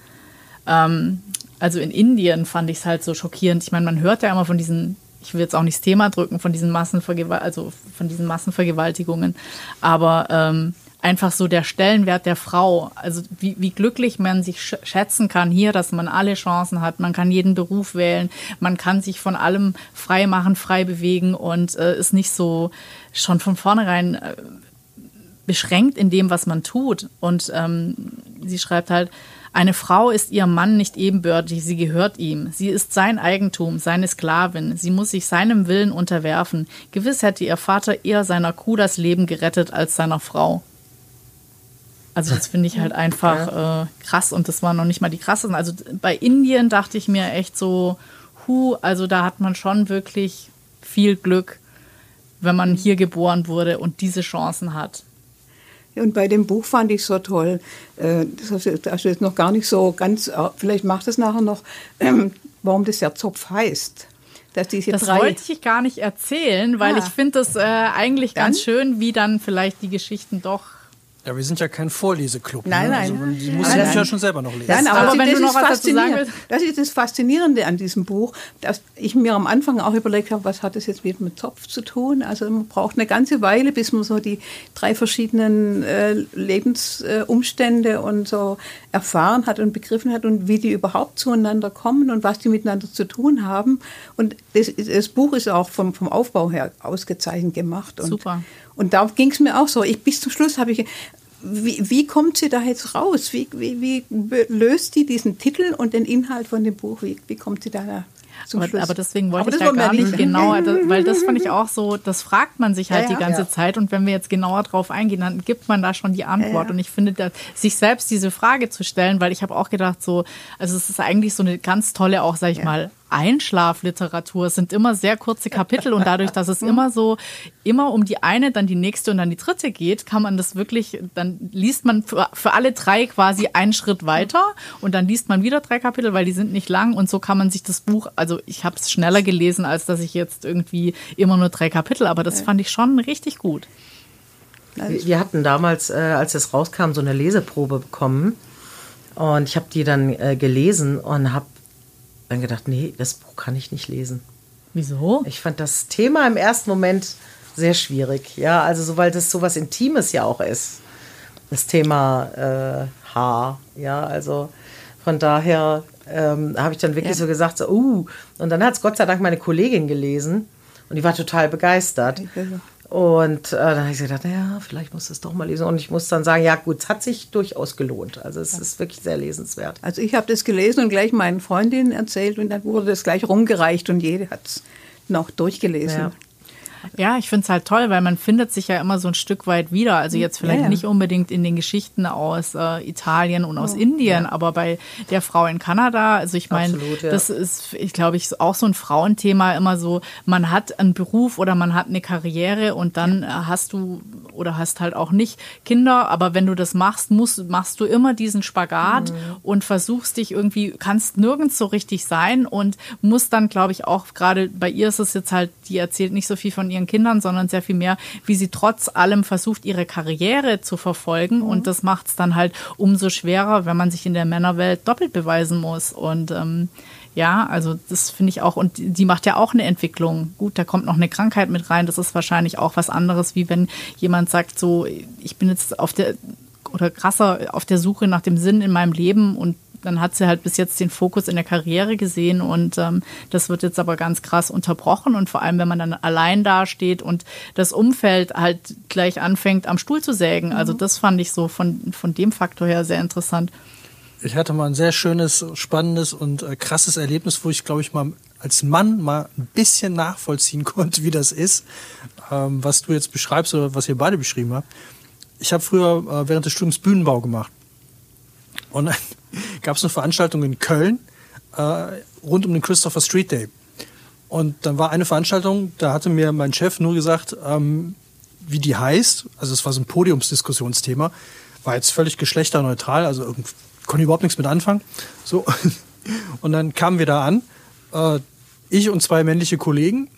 Ähm, also in Indien fand ich es halt so schockierend. Ich meine, man hört ja immer von diesen, ich will jetzt auch nicht das Thema drücken, von diesen Massenvergewalt also von diesen Massenvergewaltigungen, aber ähm, einfach so der Stellenwert der Frau, also wie, wie glücklich man sich schätzen kann hier, dass man alle Chancen hat, man kann jeden Beruf wählen, man kann sich von allem frei machen, frei bewegen und äh, ist nicht so schon von vornherein äh, beschränkt in dem, was man tut. Und ähm, sie schreibt halt, eine Frau ist ihrem Mann nicht ebenbürtig, sie gehört ihm. Sie ist sein Eigentum, seine Sklavin. Sie muss sich seinem Willen unterwerfen. Gewiss hätte ihr Vater eher seiner Kuh das Leben gerettet als seiner Frau. Also das finde ich halt *laughs* einfach äh, krass und das waren noch nicht mal die krassesten. Also bei Indien dachte ich mir echt so, hu, also da hat man schon wirklich viel Glück, wenn man hier geboren wurde und diese Chancen hat. Und bei dem Buch fand ich so toll, äh, das ist jetzt noch gar nicht so ganz, äh, vielleicht macht es nachher noch, ähm, warum das ja Zopf heißt. Dass diese das drei wollte ich gar nicht erzählen, weil ah. ich finde das äh, eigentlich dann? ganz schön, wie dann vielleicht die Geschichten doch ja, wir sind ja kein Vorleseklub. Nein, ne? nein. Also, die muss nein, ja schon selber noch lesen. Nein, aber, aber wenn du noch was dazu sagen willst. Das ist das Faszinierende an diesem Buch, dass ich mir am Anfang auch überlegt habe, was hat das jetzt mit Zopf zu tun? Also man braucht eine ganze Weile, bis man so die drei verschiedenen äh, Lebensumstände äh, und so erfahren hat und begriffen hat und wie die überhaupt zueinander kommen und was die miteinander zu tun haben. Und das, das Buch ist auch vom, vom Aufbau her ausgezeichnet gemacht. Und, Super. Und da ging es mir auch so. Ich, bis zum Schluss habe ich, wie, wie kommt sie da jetzt raus? Wie, wie, wie löst die diesen Titel und den Inhalt von dem Buch? Wie, wie kommt sie da aber, aber, deswegen wollte aber ich da gar nicht genauer, weil das fand ich auch so, das fragt man sich halt ja, die ganze ja. Zeit und wenn wir jetzt genauer drauf eingehen, dann gibt man da schon die Antwort. Und ich finde, dass, sich selbst diese Frage zu stellen, weil ich habe auch gedacht, so, also es ist eigentlich so eine ganz tolle, auch sag ich mal, Einschlafliteratur. Es sind immer sehr kurze Kapitel und dadurch, dass es immer so, immer um die eine, dann die nächste und dann die dritte geht, kann man das wirklich, dann liest man für, für alle drei quasi einen Schritt weiter und dann liest man wieder drei Kapitel, weil die sind nicht lang und so kann man sich das Buch, also ich habe es schneller gelesen, als dass ich jetzt irgendwie immer nur drei Kapitel, aber das fand ich schon richtig gut. Wir hatten damals, äh, als es rauskam, so eine Leseprobe bekommen. Und ich habe die dann äh, gelesen und habe dann gedacht, nee, das Buch kann ich nicht lesen. Wieso? Ich fand das Thema im ersten Moment sehr schwierig. Ja, also so, weil das so was Intimes ja auch ist. Das Thema äh, Haar. Ja, also von daher ähm, habe ich dann wirklich ja. so gesagt, so, uh, und dann hat es Gott sei Dank meine Kollegin gelesen und die war total begeistert. Und äh, dann habe ich gedacht, naja, vielleicht muss es doch mal lesen. Und ich muss dann sagen, ja gut, es hat sich durchaus gelohnt. Also es ja. ist wirklich sehr lesenswert. Also ich habe das gelesen und gleich meinen Freundinnen erzählt und dann wurde das gleich rumgereicht und jede hat es noch durchgelesen. Ja. Ja, ich finde es halt toll, weil man findet sich ja immer so ein Stück weit wieder. Also jetzt vielleicht ja, ja. nicht unbedingt in den Geschichten aus äh, Italien und aus oh, Indien, ja. aber bei der Frau in Kanada, also ich meine, das ist, ich glaube, ich auch so ein Frauenthema immer so, man hat einen Beruf oder man hat eine Karriere und dann hast du oder hast halt auch nicht Kinder, aber wenn du das machst, musst, machst du immer diesen Spagat mhm. und versuchst dich irgendwie, kannst nirgends so richtig sein und musst dann, glaube ich, auch gerade bei ihr ist es jetzt halt, die erzählt nicht so viel von ihren Kindern, sondern sehr viel mehr, wie sie trotz allem versucht, ihre Karriere zu verfolgen. Mhm. Und das macht es dann halt umso schwerer, wenn man sich in der Männerwelt doppelt beweisen muss. Und ähm, ja, also das finde ich auch. Und die macht ja auch eine Entwicklung. Gut, da kommt noch eine Krankheit mit rein. Das ist wahrscheinlich auch was anderes, wie wenn jemand sagt, so, ich bin jetzt auf der oder krasser auf der Suche nach dem Sinn in meinem Leben und dann hat sie halt bis jetzt den Fokus in der Karriere gesehen und ähm, das wird jetzt aber ganz krass unterbrochen und vor allem, wenn man dann allein dasteht und das Umfeld halt gleich anfängt, am Stuhl zu sägen. Also mhm. das fand ich so von, von dem Faktor her sehr interessant. Ich hatte mal ein sehr schönes, spannendes und äh, krasses Erlebnis, wo ich, glaube ich, mal als Mann mal ein bisschen nachvollziehen *laughs* konnte, wie das ist, ähm, was du jetzt beschreibst oder was ihr beide beschrieben habt. Ich habe früher äh, während des Studiums Bühnenbau gemacht. Und dann *laughs* gab es eine Veranstaltung in Köln äh, rund um den Christopher Street Day. Und dann war eine Veranstaltung, da hatte mir mein Chef nur gesagt, ähm, wie die heißt. Also es war so ein Podiumsdiskussionsthema. War jetzt völlig geschlechterneutral, also konnte überhaupt nichts mit anfangen. So. *laughs* Und dann kamen wir da an, äh, ich und zwei männliche Kollegen.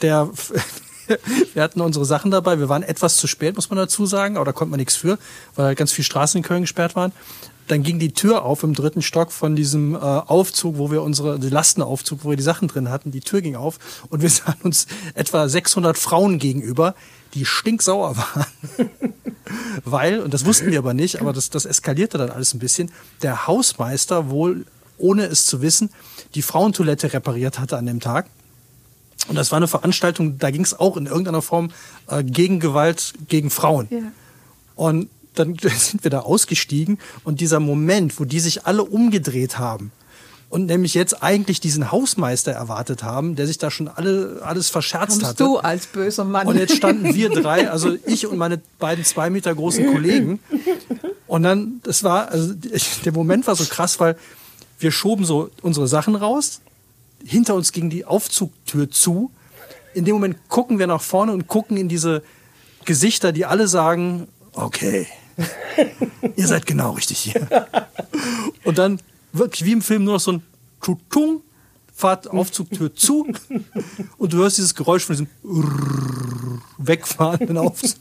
Der, *laughs* wir hatten unsere Sachen dabei. Wir waren etwas zu spät, muss man dazu sagen, aber da konnte man nichts für, weil ganz viele Straßen in Köln gesperrt waren. Dann ging die Tür auf im dritten Stock von diesem äh, Aufzug, wo wir unsere, Lastenaufzug, wo wir die Sachen drin hatten. Die Tür ging auf und wir *laughs* sahen uns etwa 600 Frauen gegenüber, die stinksauer *laughs* waren. Weil, und das wussten wir aber nicht, aber das, das eskalierte dann alles ein bisschen, der Hausmeister wohl, ohne es zu wissen, die Frauentoilette repariert hatte an dem Tag. Und das war eine Veranstaltung, da ging es auch in irgendeiner Form äh, gegen Gewalt gegen Frauen. Ja. Und dann *laughs* sind wir da ausgestiegen und dieser Moment, wo die sich alle umgedreht haben und nämlich jetzt eigentlich diesen Hausmeister erwartet haben, der sich da schon alle, alles verscherzt Kommst hatte. du als böser Mann. Und jetzt standen wir *laughs* drei, also ich und meine beiden zwei Meter großen Kollegen. Und dann, das war, also der Moment war so krass, weil wir schoben so unsere Sachen raus, hinter uns ging die Aufzugtür zu. In dem Moment gucken wir nach vorne und gucken in diese Gesichter, die alle sagen, okay, ihr seid genau richtig hier. Und dann wirklich wie im Film nur noch so ein Tutung, fahrt Aufzugtür zu und du hörst dieses Geräusch von diesem wegfahrenden Aufzug.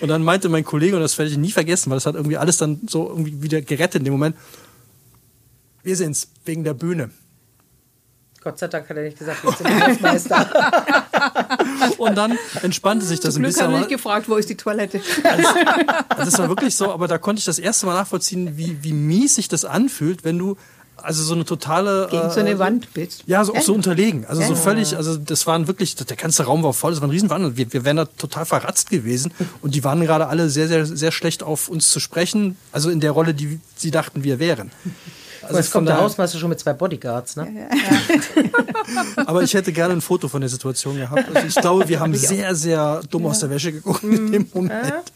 Und dann meinte mein Kollege, und das werde ich nie vergessen, weil das hat irgendwie alles dann so irgendwie wieder gerettet in dem Moment. Wir sind's, wegen der Bühne. Gott sei Dank hat er nicht gesagt, wir sind der Hausmeister. *laughs* Und dann entspannte sich das Zum ein Glück bisschen. habe ich aber- nicht gefragt, wo ist die Toilette. *laughs* Das war wirklich so, aber da konnte ich das erste Mal nachvollziehen, wie, wie mies sich das anfühlt, wenn du also so eine totale. Gegen so äh, eine Wand bist. Ja, so, auch so unterlegen. Also so völlig, also das waren wirklich, der ganze Raum war voll, das war ein Riesenwandel. Wir, wir wären da total verratzt gewesen und die waren gerade alle sehr, sehr, sehr schlecht auf uns zu sprechen, also in der Rolle, die sie dachten, wir wären. Also Jetzt von kommt der Hausmeister schon mit zwei Bodyguards, ne? *laughs* Aber ich hätte gerne ein Foto von der Situation gehabt. Also ich glaube, wir haben sehr, sehr dumm aus der Wäsche geguckt in dem Moment.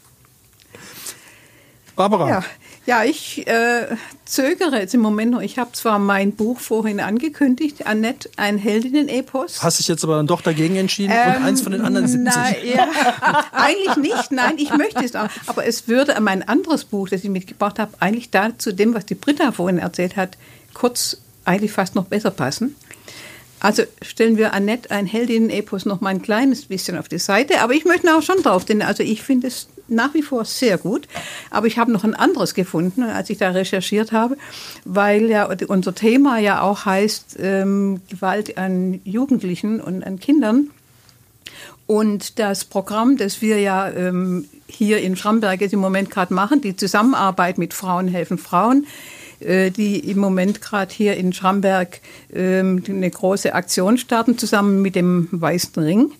Barbara, Ja, ja ich äh, zögere jetzt im Moment noch. Ich habe zwar mein Buch vorhin angekündigt, Annette, ein Heldinnen-Epos. hast dich jetzt aber dann doch dagegen entschieden und eins von den anderen 70. Nein, ja, *laughs* eigentlich nicht. Nein, ich möchte es auch. Aber es würde mein anderes Buch, das ich mitgebracht habe, eigentlich da zu dem, was die Britta vorhin erzählt hat, kurz eigentlich fast noch besser passen. Also stellen wir Annette ein Heldinnen-Epos noch mal ein kleines bisschen auf die Seite. Aber ich möchte auch schon drauf, denn also ich finde es nach wie vor sehr gut. Aber ich habe noch ein anderes gefunden, als ich da recherchiert habe, weil ja unser Thema ja auch heißt ähm, Gewalt an Jugendlichen und an Kindern. Und das Programm, das wir ja ähm, hier in Schramberg jetzt im Moment gerade machen, die Zusammenarbeit mit Frauen helfen Frauen, die im Moment gerade hier in Schramberg ähm, eine große Aktion starten, zusammen mit dem Weißen Ring.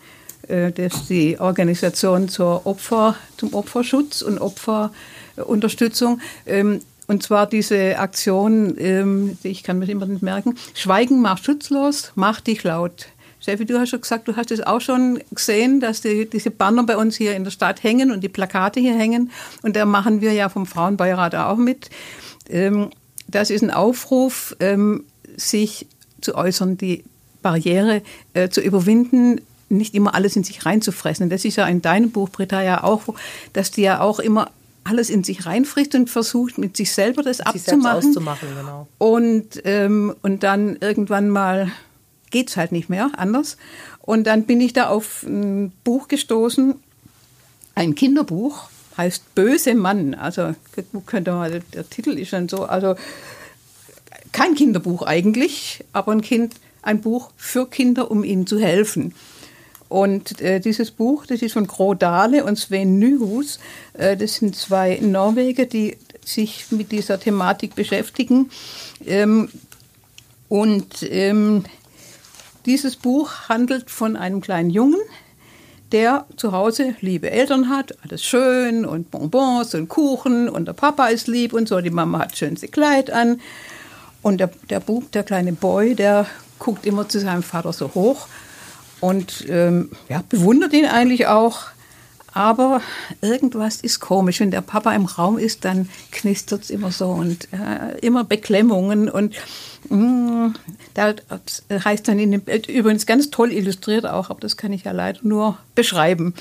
Äh, das ist die Organisation zur Opfer, zum Opferschutz und Opferunterstützung. Ähm, und zwar diese Aktion, ähm, ich kann mir immer nicht merken, Schweigen macht schutzlos, mach dich laut. Steffi, du hast schon gesagt, du hast es auch schon gesehen, dass die, diese Banner bei uns hier in der Stadt hängen und die Plakate hier hängen. Und da machen wir ja vom Frauenbeirat auch mit. Das ist ein Aufruf, ähm, sich zu äußern, die Barriere äh, zu überwinden, nicht immer alles in sich reinzufressen. Das ist ja in deinem Buch, Britta, ja auch, dass die ja auch immer alles in sich reinfrisst und versucht, mit sich selber das Sich abzumachen. auszumachen, genau. Und, ähm, und dann irgendwann mal geht's halt nicht mehr anders. Und dann bin ich da auf ein Buch gestoßen, ein Kinderbuch, heißt Böse Mann. Also könnte man, der, Titel ist schon so, also kein Kinderbuch eigentlich, aber ein Kind, ein Buch für Kinder, um ihnen zu helfen. Und äh, dieses Buch, das ist von Gro Dahle und Sven Nyhus. Äh, das sind zwei Norweger, die sich mit dieser Thematik beschäftigen. Ähm, und ähm, dieses Buch handelt von einem kleinen Jungen, der zu Hause liebe Eltern hat, alles schön und Bonbons und Kuchen und der Papa ist lieb und so, die Mama hat schönste Kleid an. Und der, der Bub, der kleine Boy, der guckt immer zu seinem Vater so hoch und ähm, ja, bewundert ihn eigentlich auch. Aber irgendwas ist komisch. Wenn der Papa im Raum ist, dann knistert es immer so und äh, immer Beklemmungen. Und mm, da heißt dann in dem, übrigens ganz toll illustriert auch, aber das kann ich ja leider nur beschreiben.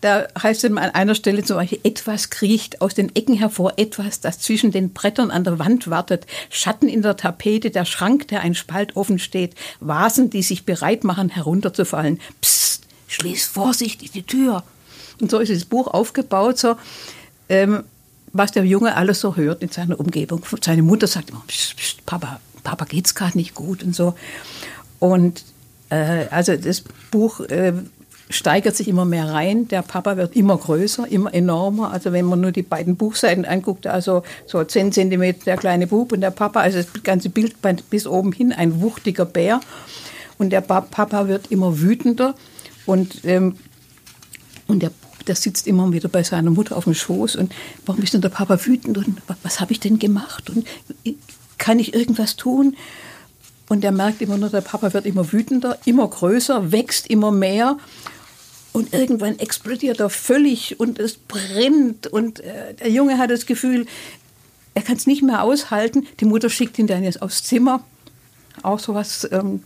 Da heißt es an einer Stelle zum Beispiel, etwas kriecht aus den Ecken hervor, etwas, das zwischen den Brettern an der Wand wartet, Schatten in der Tapete, der Schrank, der ein Spalt offen steht, Vasen, die sich bereit machen, herunterzufallen. Psst, schließ vorsichtig die Tür. Und so ist das Buch aufgebaut, so, ähm, was der Junge alles so hört in seiner Umgebung. Seine Mutter sagt immer, pst, pst, Papa, Papa geht's gerade nicht gut und so. Und äh, also das Buch äh, steigert sich immer mehr rein. Der Papa wird immer größer, immer enormer. Also wenn man nur die beiden Buchseiten anguckt, also so 10 Zentimeter der kleine Bub und der Papa, also das ganze Bild bis oben hin, ein wuchtiger Bär. Und der Papa wird immer wütender und, ähm, und der der sitzt immer wieder bei seiner Mutter auf dem Schoß und warum ist denn der Papa wütend und was habe ich denn gemacht und kann ich irgendwas tun? Und er merkt immer nur, der Papa wird immer wütender, immer größer, wächst immer mehr und irgendwann explodiert er völlig und es brennt und äh, der Junge hat das Gefühl, er kann es nicht mehr aushalten. Die Mutter schickt ihn dann jetzt aufs Zimmer. Auch so was ähm,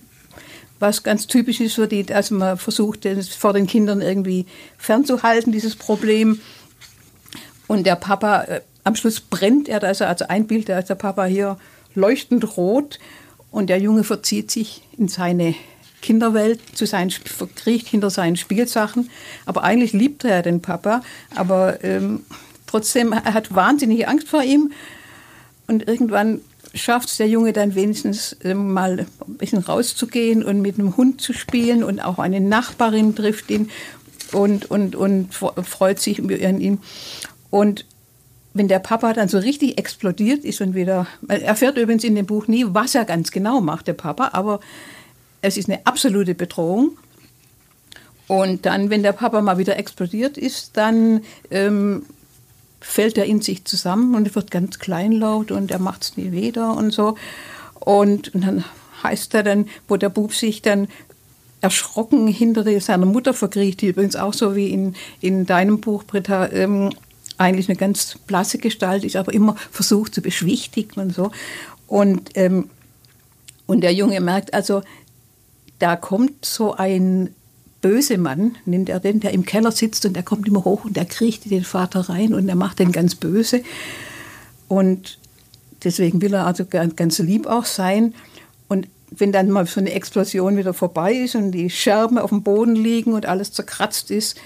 was ganz typisch ist für die, also man versucht, das vor den Kindern irgendwie fernzuhalten, dieses Problem. Und der Papa, äh, am Schluss brennt er, also, also ein Bild, da ist der Papa hier leuchtend rot und der Junge verzieht sich in seine Kinderwelt, zu seinen, verkriecht hinter seinen Spielsachen. Aber eigentlich liebt er den Papa, aber ähm, trotzdem, er hat wahnsinnige Angst vor ihm. Und irgendwann schafft es der Junge dann wenigstens äh, mal ein bisschen rauszugehen und mit einem Hund zu spielen und auch eine Nachbarin trifft ihn und, und, und freut sich an ihm. Und wenn der Papa dann so richtig explodiert ist und wieder, er erfährt übrigens in dem Buch nie, was er ganz genau macht, der Papa, aber es ist eine absolute Bedrohung. Und dann, wenn der Papa mal wieder explodiert ist, dann ähm, fällt er in sich zusammen und wird ganz kleinlaut und er macht es nie wieder und so. Und, und dann heißt er dann, wo der Bub sich dann erschrocken hinter seiner Mutter verkriecht, die übrigens auch so wie in, in deinem Buch, Britta, ähm, eigentlich eine ganz blasse Gestalt ist, aber immer versucht zu beschwichtigen und so. Und, ähm, und der Junge merkt also, da kommt so ein böse Mann, nennt er den, der im Keller sitzt und der kommt immer hoch und der kriecht den Vater rein und er macht den ganz böse. Und deswegen will er also ganz lieb auch sein. Und wenn dann mal so eine Explosion wieder vorbei ist und die Scherben auf dem Boden liegen und alles zerkratzt ist,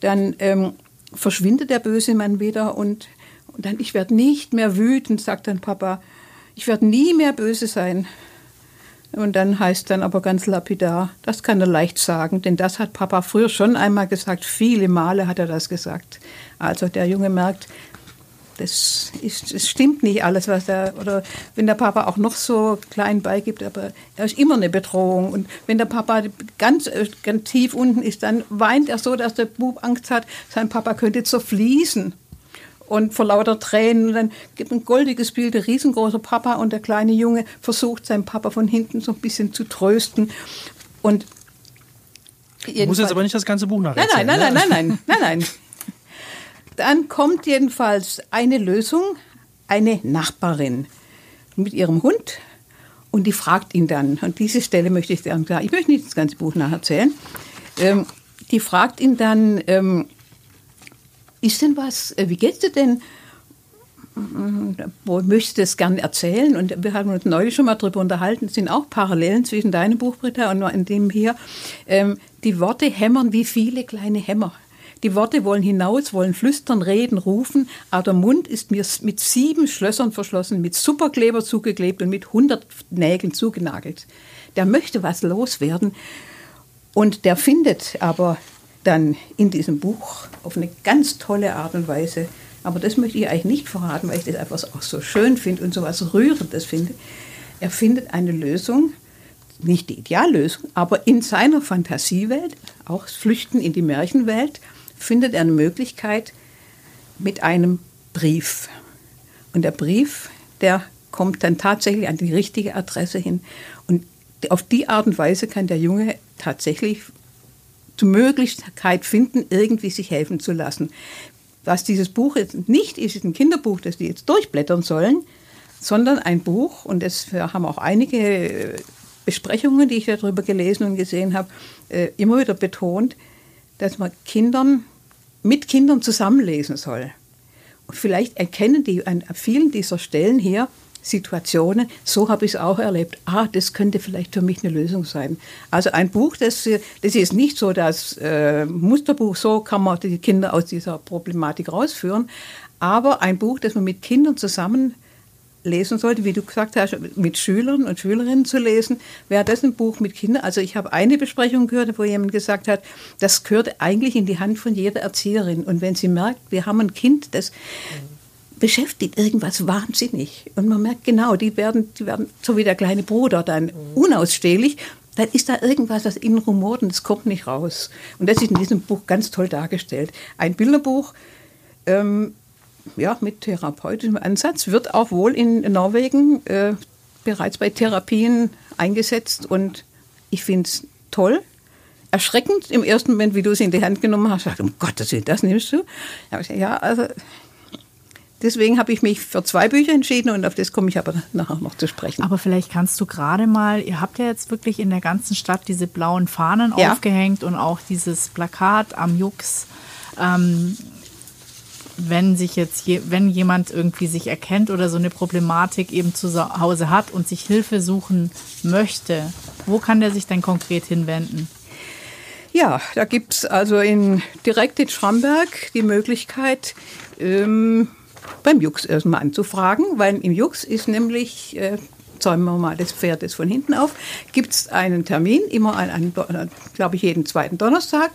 dann ähm, verschwindet der böse Mann wieder und, und dann, ich werde nicht mehr wütend, sagt dann Papa, ich werde nie mehr böse sein. Und dann heißt dann aber ganz lapidar, das kann er leicht sagen, denn das hat Papa früher schon einmal gesagt, viele Male hat er das gesagt. Also der Junge merkt, das, ist, das stimmt nicht alles, was er, oder wenn der Papa auch noch so klein beigibt, aber er ist immer eine Bedrohung. Und wenn der Papa ganz, ganz tief unten ist, dann weint er so, dass der Bub Angst hat, sein Papa könnte zerfließen und vor lauter Tränen. Und dann gibt ein goldiges Bild, der riesengroße Papa und der kleine Junge versucht seinen Papa von hinten so ein bisschen zu trösten. Und du musst jetzt aber nicht das ganze Buch nachlesen. Nein, nein, nein, nein, nein, nein, nein. Dann kommt jedenfalls eine Lösung, eine Nachbarin mit ihrem Hund und die fragt ihn dann, und diese Stelle möchte ich dann sagen, ich möchte nicht das ganze Buch nacherzählen, ähm, die fragt ihn dann, ähm, ist denn was, äh, wie geht's dir denn? Möchtest du das gerne erzählen? Und wir haben uns neulich schon mal darüber unterhalten, es sind auch Parallelen zwischen deinem Buch, Britta, und dem hier. Ähm, die Worte hämmern wie viele kleine Hämmer. Die Worte wollen hinaus, wollen flüstern, reden, rufen, aber der Mund ist mir mit sieben Schlössern verschlossen, mit Superkleber zugeklebt und mit hundert Nägeln zugenagelt. Der möchte was loswerden und der findet aber dann in diesem Buch auf eine ganz tolle Art und Weise. Aber das möchte ich eigentlich nicht verraten, weil ich das einfach auch so schön finde und so was Rührendes finde. Er findet eine Lösung, nicht die Ideallösung, aber in seiner Fantasiewelt, auch Flüchten in die Märchenwelt, findet er eine Möglichkeit mit einem Brief. Und der Brief, der kommt dann tatsächlich an die richtige Adresse hin. Und auf die Art und Weise kann der Junge tatsächlich Möglichkeit finden, irgendwie sich helfen zu lassen. Was dieses Buch jetzt nicht ist, ist ein Kinderbuch, das die jetzt durchblättern sollen, sondern ein Buch, und das haben auch einige äh, Besprechungen, die ich darüber gelesen und gesehen habe, äh, immer wieder betont, dass man Kindern mit Kindern zusammenlesen soll. Und vielleicht erkennen die an vielen dieser Stellen hier Situationen, so habe ich es auch erlebt. Ah, das könnte vielleicht für mich eine Lösung sein. Also ein Buch, das, das ist nicht so das äh, Musterbuch, so kann man die Kinder aus dieser Problematik rausführen, aber ein Buch, das man mit Kindern zusammen lesen sollte, wie du gesagt hast, mit Schülern und Schülerinnen zu lesen, wäre das ein Buch mit Kindern. Also ich habe eine Besprechung gehört, wo jemand gesagt hat, das gehört eigentlich in die Hand von jeder Erzieherin. Und wenn sie merkt, wir haben ein Kind, das beschäftigt irgendwas wahnsinnig. Und man merkt genau, die werden, die werden so wie der kleine Bruder dann unausstehlich. Dann ist da irgendwas, was innen rumort und es kommt nicht raus. Und das ist in diesem Buch ganz toll dargestellt. Ein Bilderbuch, ähm, ja, mit therapeutischem Ansatz, wird auch wohl in Norwegen äh, bereits bei Therapien eingesetzt und ich finde es toll. Erschreckend im ersten Moment, wie du es in die Hand genommen hast, dachte, um Gottes Willen, das nimmst du. Ja, also deswegen habe ich mich für zwei Bücher entschieden und auf das komme ich aber nachher noch zu sprechen. Aber vielleicht kannst du gerade mal, ihr habt ja jetzt wirklich in der ganzen Stadt diese blauen Fahnen ja. aufgehängt und auch dieses Plakat am Jux. Ähm, wenn sich jetzt, je, wenn jemand irgendwie sich erkennt oder so eine Problematik eben zu Hause hat und sich Hilfe suchen möchte, wo kann der sich denn konkret hinwenden? Ja, da gibt es also in, direkt in Schramberg die Möglichkeit, ähm, beim Jux erstmal anzufragen, weil im Jux ist nämlich, äh, zäumen wir mal das Pferd jetzt von hinten auf, gibt es einen Termin, immer an, an glaube ich, jeden zweiten Donnerstag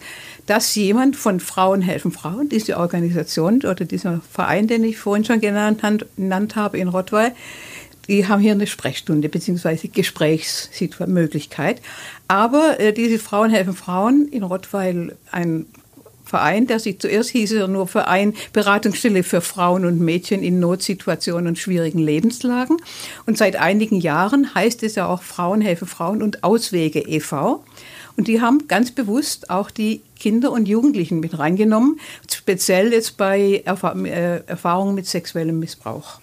dass jemand von Frauen helfen Frauen, diese Organisation oder dieser Verein, den ich vorhin schon genannt, genannt habe in Rottweil, die haben hier eine Sprechstunde bzw. Gesprächsmöglichkeit. Aber äh, diese Frauen helfen Frauen in Rottweil ein Verein, der sich zuerst hieß er nur Verein Beratungsstelle für Frauen und Mädchen in Notsituationen und schwierigen Lebenslagen. Und seit einigen Jahren heißt es ja auch Frauen helfen Frauen und Auswege e.V. Und die haben ganz bewusst auch die Kinder und Jugendlichen mit reingenommen, speziell jetzt bei Erfahr äh, Erfahrungen mit sexuellem Missbrauch.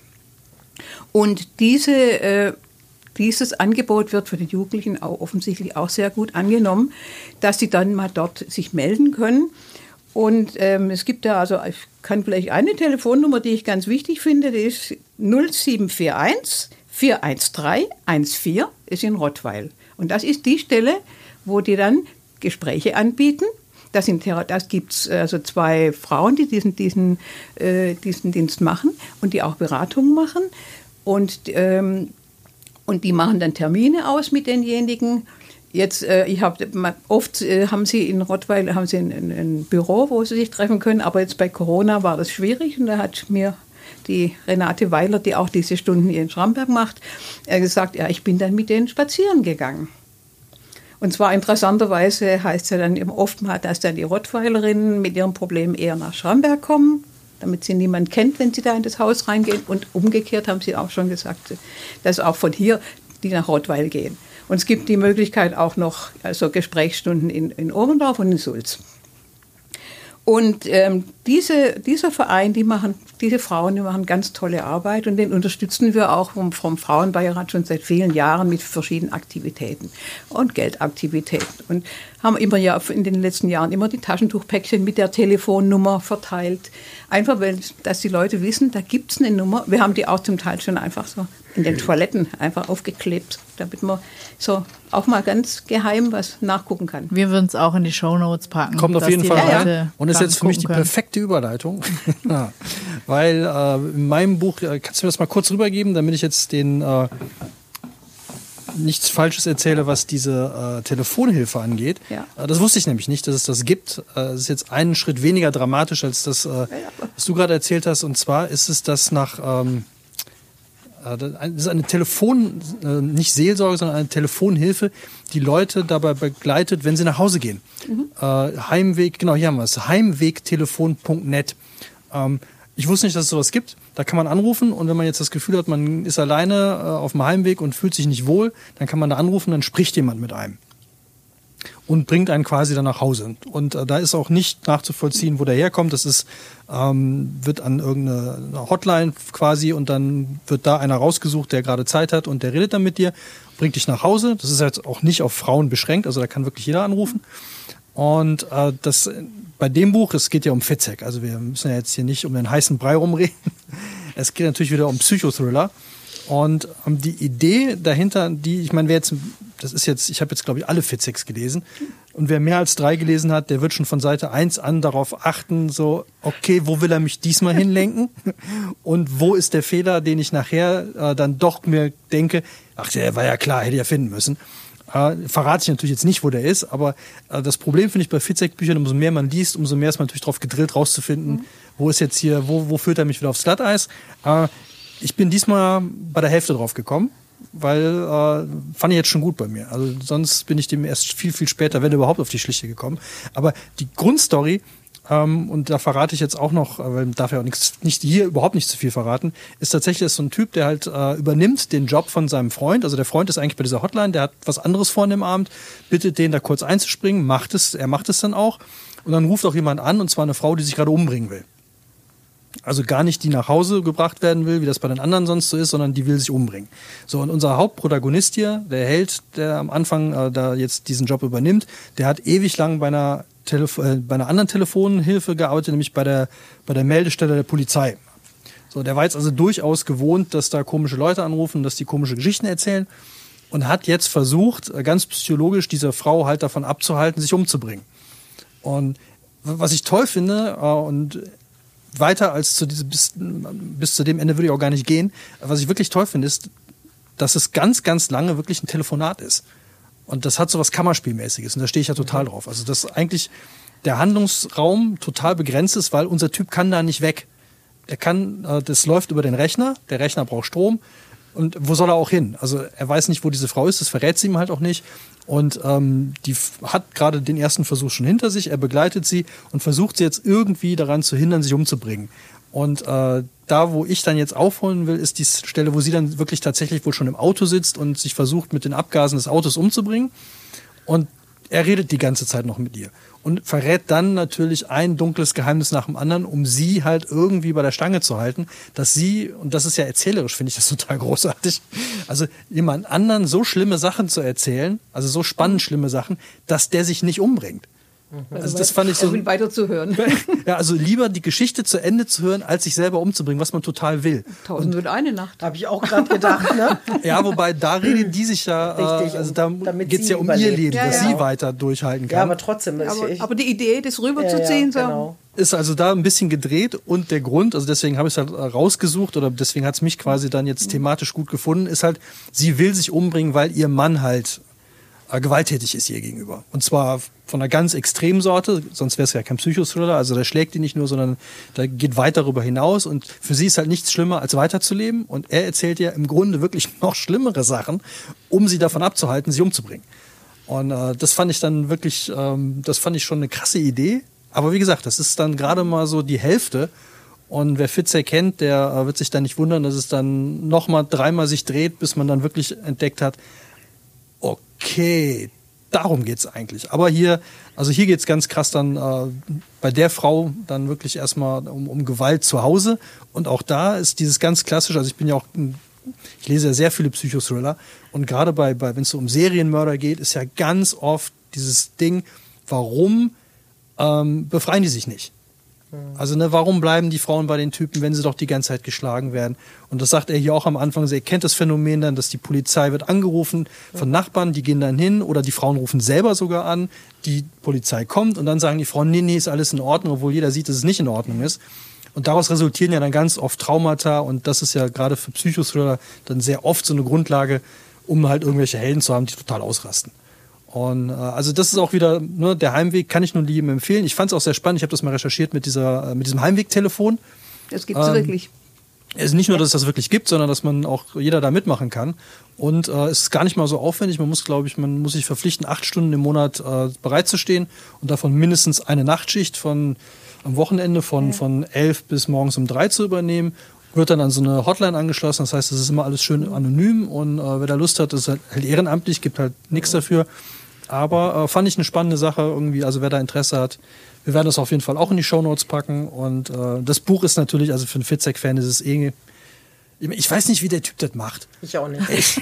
Und diese, äh, dieses Angebot wird für die Jugendlichen auch offensichtlich auch sehr gut angenommen, dass sie dann mal dort sich melden können. Und ähm, es gibt da also, ich kann vielleicht eine Telefonnummer, die ich ganz wichtig finde, die ist 0741 413 14, ist in Rottweil. Und das ist die Stelle, wo die dann Gespräche anbieten. Das, das gibt es also zwei Frauen, die diesen, diesen, äh, diesen Dienst machen und die auch Beratungen machen. Und, ähm, und die machen dann Termine aus mit denjenigen. Jetzt, äh, ich habe oft äh, haben sie in Rottweil haben sie ein, ein, Büro, wo sie sich treffen können, aber jetzt bei Corona war das schwierig und da hat mir die Renate Weiler, die auch diese Stunden hier in Schramberg macht, äh, gesagt, ja, ich bin dann mit denen spazieren gegangen. Und zwar interessanterweise heißt es ja dann oft mal, dass dann die Rottweilerinnen mit ihrem Problem eher nach Schramberg kommen, damit sie niemand kennt, wenn sie da in das Haus reingehen. Und umgekehrt haben sie auch schon gesagt, dass auch von hier die nach Rottweil gehen. Und es gibt die Möglichkeit auch noch also Gesprächsstunden in, in Oberndorf und in Sulz. Und ähm, diese, dieser Verein, die machen, diese Frauen, die machen ganz tolle Arbeit und den unterstützen wir auch vom, vom Frauenbeirat schon seit vielen Jahren mit verschiedenen Aktivitäten und Geldaktivitäten. Und haben immer ja in den letzten Jahren immer die Taschentuchpäckchen mit der Telefonnummer verteilt. Einfach, weil dass die Leute wissen, da gibt es eine Nummer. Wir haben die auch zum Teil schon einfach so in den Toiletten einfach aufgeklebt, damit man so auch mal ganz geheim was nachgucken kann. Wir würden es auch in die Shownotes packen. Kommt auf jeden Fall rein. Und ist jetzt für mich die können. perfekte Überleitung. *laughs* Weil äh, in meinem Buch, äh, kannst du mir das mal kurz rübergeben, damit ich jetzt den äh, nichts Falsches erzähle, was diese äh, Telefonhilfe angeht. Ja. Äh, das wusste ich nämlich nicht, dass es das gibt. Äh, es ist jetzt einen Schritt weniger dramatisch als das, äh, was du gerade erzählt hast. Und zwar ist es das nach ähm, äh, das ist eine Telefon, nicht Seelsorge, sondern eine Telefonhilfe, die Leute dabei begleitet, wenn sie nach Hause gehen. Mhm. Heimweg, genau, hier haben wir es, heimwegtelefon.net. Ähm, ich wusste nicht, dass es sowas gibt. Da kann man anrufen und wenn man jetzt das Gefühl hat, man ist alleine auf dem Heimweg und fühlt sich nicht wohl, dann kann man da anrufen, dann spricht jemand mit einem. und bringt einen quasi dann nach Hause. Und äh, da ist auch nicht nachzuvollziehen, wo der herkommt. Das ist, ähm, wird an irgendeine Hotline quasi und dann wird da einer rausgesucht, der gerade Zeit hat und der redet dann mit dir, bringt dich nach Hause. Das ist jetzt auch nicht auf Frauen beschränkt, also da kann wirklich jeder anrufen. Und äh, das bei dem Buch, es geht ja um Fitzek, also wir müssen ja jetzt hier nicht um den heißen Brei rumreden. *laughs* Es geht natürlich wieder um Psychothriller. Und ähm, die Idee dahinter, die, ich meine, wer jetzt, das ist jetzt, ich habe jetzt, glaube ich, alle Fitzeks gelesen. Und wer mehr als drei gelesen hat, der wird schon von Seite eins an darauf achten, so, okay, wo will er mich diesmal *laughs* hinlenken? Und wo ist der Fehler, den ich nachher äh, dann doch mir denke, ach, der war ja klar, hätte ich ja finden müssen. Äh, verrate ich natürlich jetzt nicht, wo der ist, aber äh, das Problem finde ich bei Fitzek-Büchern, umso mehr man liest, umso mehr ist man natürlich darauf gedrillt, rauszufinden, mhm. wo ist jetzt hier, wo, wo führt er mich wieder aufs Glatteis. Äh, ich bin diesmal bei der Hälfte drauf gekommen, weil äh, fand ich jetzt schon gut bei mir. Also sonst bin ich dem erst viel, viel später, wenn überhaupt, auf die Schliche gekommen. Aber die Grundstory, ähm, und da verrate ich jetzt auch noch, weil darf ja auch nichts, nicht hier überhaupt nicht zu viel verraten, ist tatsächlich so ein Typ, der halt äh, übernimmt den Job von seinem Freund. Also der Freund ist eigentlich bei dieser Hotline, der hat was anderes vor an dem Abend, bittet den da kurz einzuspringen, macht es, er macht es dann auch. Und dann ruft auch jemand an, und zwar eine Frau, die sich gerade umbringen will. Also gar nicht die nach Hause gebracht werden will, wie das bei den anderen sonst so ist, sondern die will sich umbringen. So, und unser Hauptprotagonist hier, der Held, der am Anfang äh, da jetzt diesen Job übernimmt, der hat ewig lang bei einer, Telef äh, bei einer anderen Telefonhilfe gearbeitet, nämlich bei der, bei der Meldestelle der Polizei. So, der war jetzt also durchaus gewohnt, dass da komische Leute anrufen, dass die komische Geschichten erzählen und hat jetzt versucht, ganz psychologisch diese Frau halt davon abzuhalten, sich umzubringen. Und was ich toll finde, äh, und weiter als zu diesem, bis, bis zu dem Ende würde ich auch gar nicht gehen. Was ich wirklich toll finde, ist, dass es ganz, ganz lange wirklich ein Telefonat ist. Und das hat so was Kammerspielmäßiges und da stehe ich ja total mhm. drauf. Also, dass eigentlich der Handlungsraum total begrenzt ist, weil unser Typ kann da nicht weg. Er kann, äh, das läuft über den Rechner, der Rechner braucht Strom. Und wo soll er auch hin? Also er weiß nicht, wo diese Frau ist, das verrät sie ihm halt auch nicht. Und ähm, die hat gerade den ersten Versuch schon hinter sich. Er begleitet sie und versucht sie jetzt irgendwie daran zu hindern, sich umzubringen. Und äh, da, wo ich dann jetzt aufholen will, ist die Stelle, wo sie dann wirklich tatsächlich wohl schon im Auto sitzt und sich versucht, mit den Abgasen des Autos umzubringen. Und er redet die ganze Zeit noch mit ihr und verrät dann natürlich ein dunkles Geheimnis nach dem anderen, um sie halt irgendwie bei der Stange zu halten, dass sie, und das ist ja erzählerisch, finde ich das total großartig, also jemand anderen so schlimme Sachen zu erzählen, also so spannend schlimme Sachen, dass der sich nicht umbringt. Also, also das fand ich so. weiter zu hören. *laughs* Ja, also lieber die Geschichte zu Ende zu hören, als sich selber umzubringen, was man total will. Tausend und eine Nacht. Habe ich auch gerade gedacht, ne? *laughs* ja, wobei da reden die sich ja, Richtig, also da geht es ja um ihr Leben, ja, dass ja. sie weiter durchhalten kann. Ja, aber trotzdem. Aber, aber die Idee, das rüberzuziehen, ja, genau. ist also da ein bisschen gedreht und der Grund, also deswegen habe ich es halt rausgesucht oder deswegen hat es mich quasi dann jetzt thematisch gut gefunden, ist halt, sie will sich umbringen, weil ihr Mann halt äh, gewalttätig ist ihr gegenüber. Und zwar von einer ganz extremen Sorte, sonst wäre es ja kein Psychothriller. Also der schlägt die nicht nur, sondern da geht weit darüber hinaus. Und für sie ist halt nichts schlimmer, als weiterzuleben. Und er erzählt ihr im Grunde wirklich *laughs* noch schlimmere Sachen, um sie davon abzuhalten, sie umzubringen. Und äh, das fand ich dann wirklich, ähm, das fand ich schon eine krasse Idee. Aber wie gesagt, das ist dann gerade mal so die Hälfte. Und wer Fitzer kennt, der äh, wird sich dann nicht wundern, dass es dann nochmal dreimal sich dreht, bis man dann wirklich entdeckt hat, okay, darum geht's eigentlich. Aber hier, also hier geht's ganz krass dann äh, bei der Frau dann wirklich erstmal um, um Gewalt zu Hause. Und auch da ist dieses ganz klassische, also ich bin ja auch, ich lese ja sehr viele Psychothriller und gerade bei, bei wenn es so um Serienmörder geht, ist ja ganz oft dieses Ding, warum ähm, befreien die sich nicht? Also, ne, warum bleiben die Frauen bei den Typen, wenn sie doch die ganze Zeit geschlagen werden? Und das sagt er hier auch am Anfang. Er kennt das Phänomen dann, dass die Polizei wird angerufen von Nachbarn, die gehen dann hin oder die Frauen rufen selber sogar an. Die Polizei kommt und dann sagen die Frauen, nee, nee, ist alles in Ordnung, obwohl jeder sieht, dass es nicht in Ordnung ist. Und daraus resultieren ja dann ganz oft Traumata und das ist ja gerade für Psychothriller dann sehr oft so eine Grundlage, um halt irgendwelche Helden zu haben, die total ausrasten. Und äh, also das ist auch wieder, ne, der Heimweg kann ich nur jedem empfehlen. Ich fand es auch sehr spannend, ich habe das mal recherchiert mit, dieser, äh, mit diesem Heimwegtelefon. Das gibt es ähm, wirklich. Es ist nicht nur, dass es das wirklich gibt, sondern dass man auch jeder da mitmachen kann. Und äh, es ist gar nicht mal so aufwendig. Man muss, glaube ich, man muss sich verpflichten, acht Stunden im Monat äh, bereit zu stehen und davon mindestens eine Nachtschicht von am Wochenende von, ja. von elf bis morgens um drei zu übernehmen wird dann an so eine Hotline angeschlossen. Das heißt, es ist immer alles schön anonym und äh, wer da Lust hat, ist halt ehrenamtlich, gibt halt nichts dafür Aber äh, fand ich eine spannende Sache irgendwie. Also wer da Interesse hat, wir werden das auf jeden Fall auch in die Shownotes packen. Und äh, das Buch ist natürlich, also für einen Fitzek-Fan ist es eh. Ich weiß nicht, wie der Typ das macht. Ich auch nicht. Ich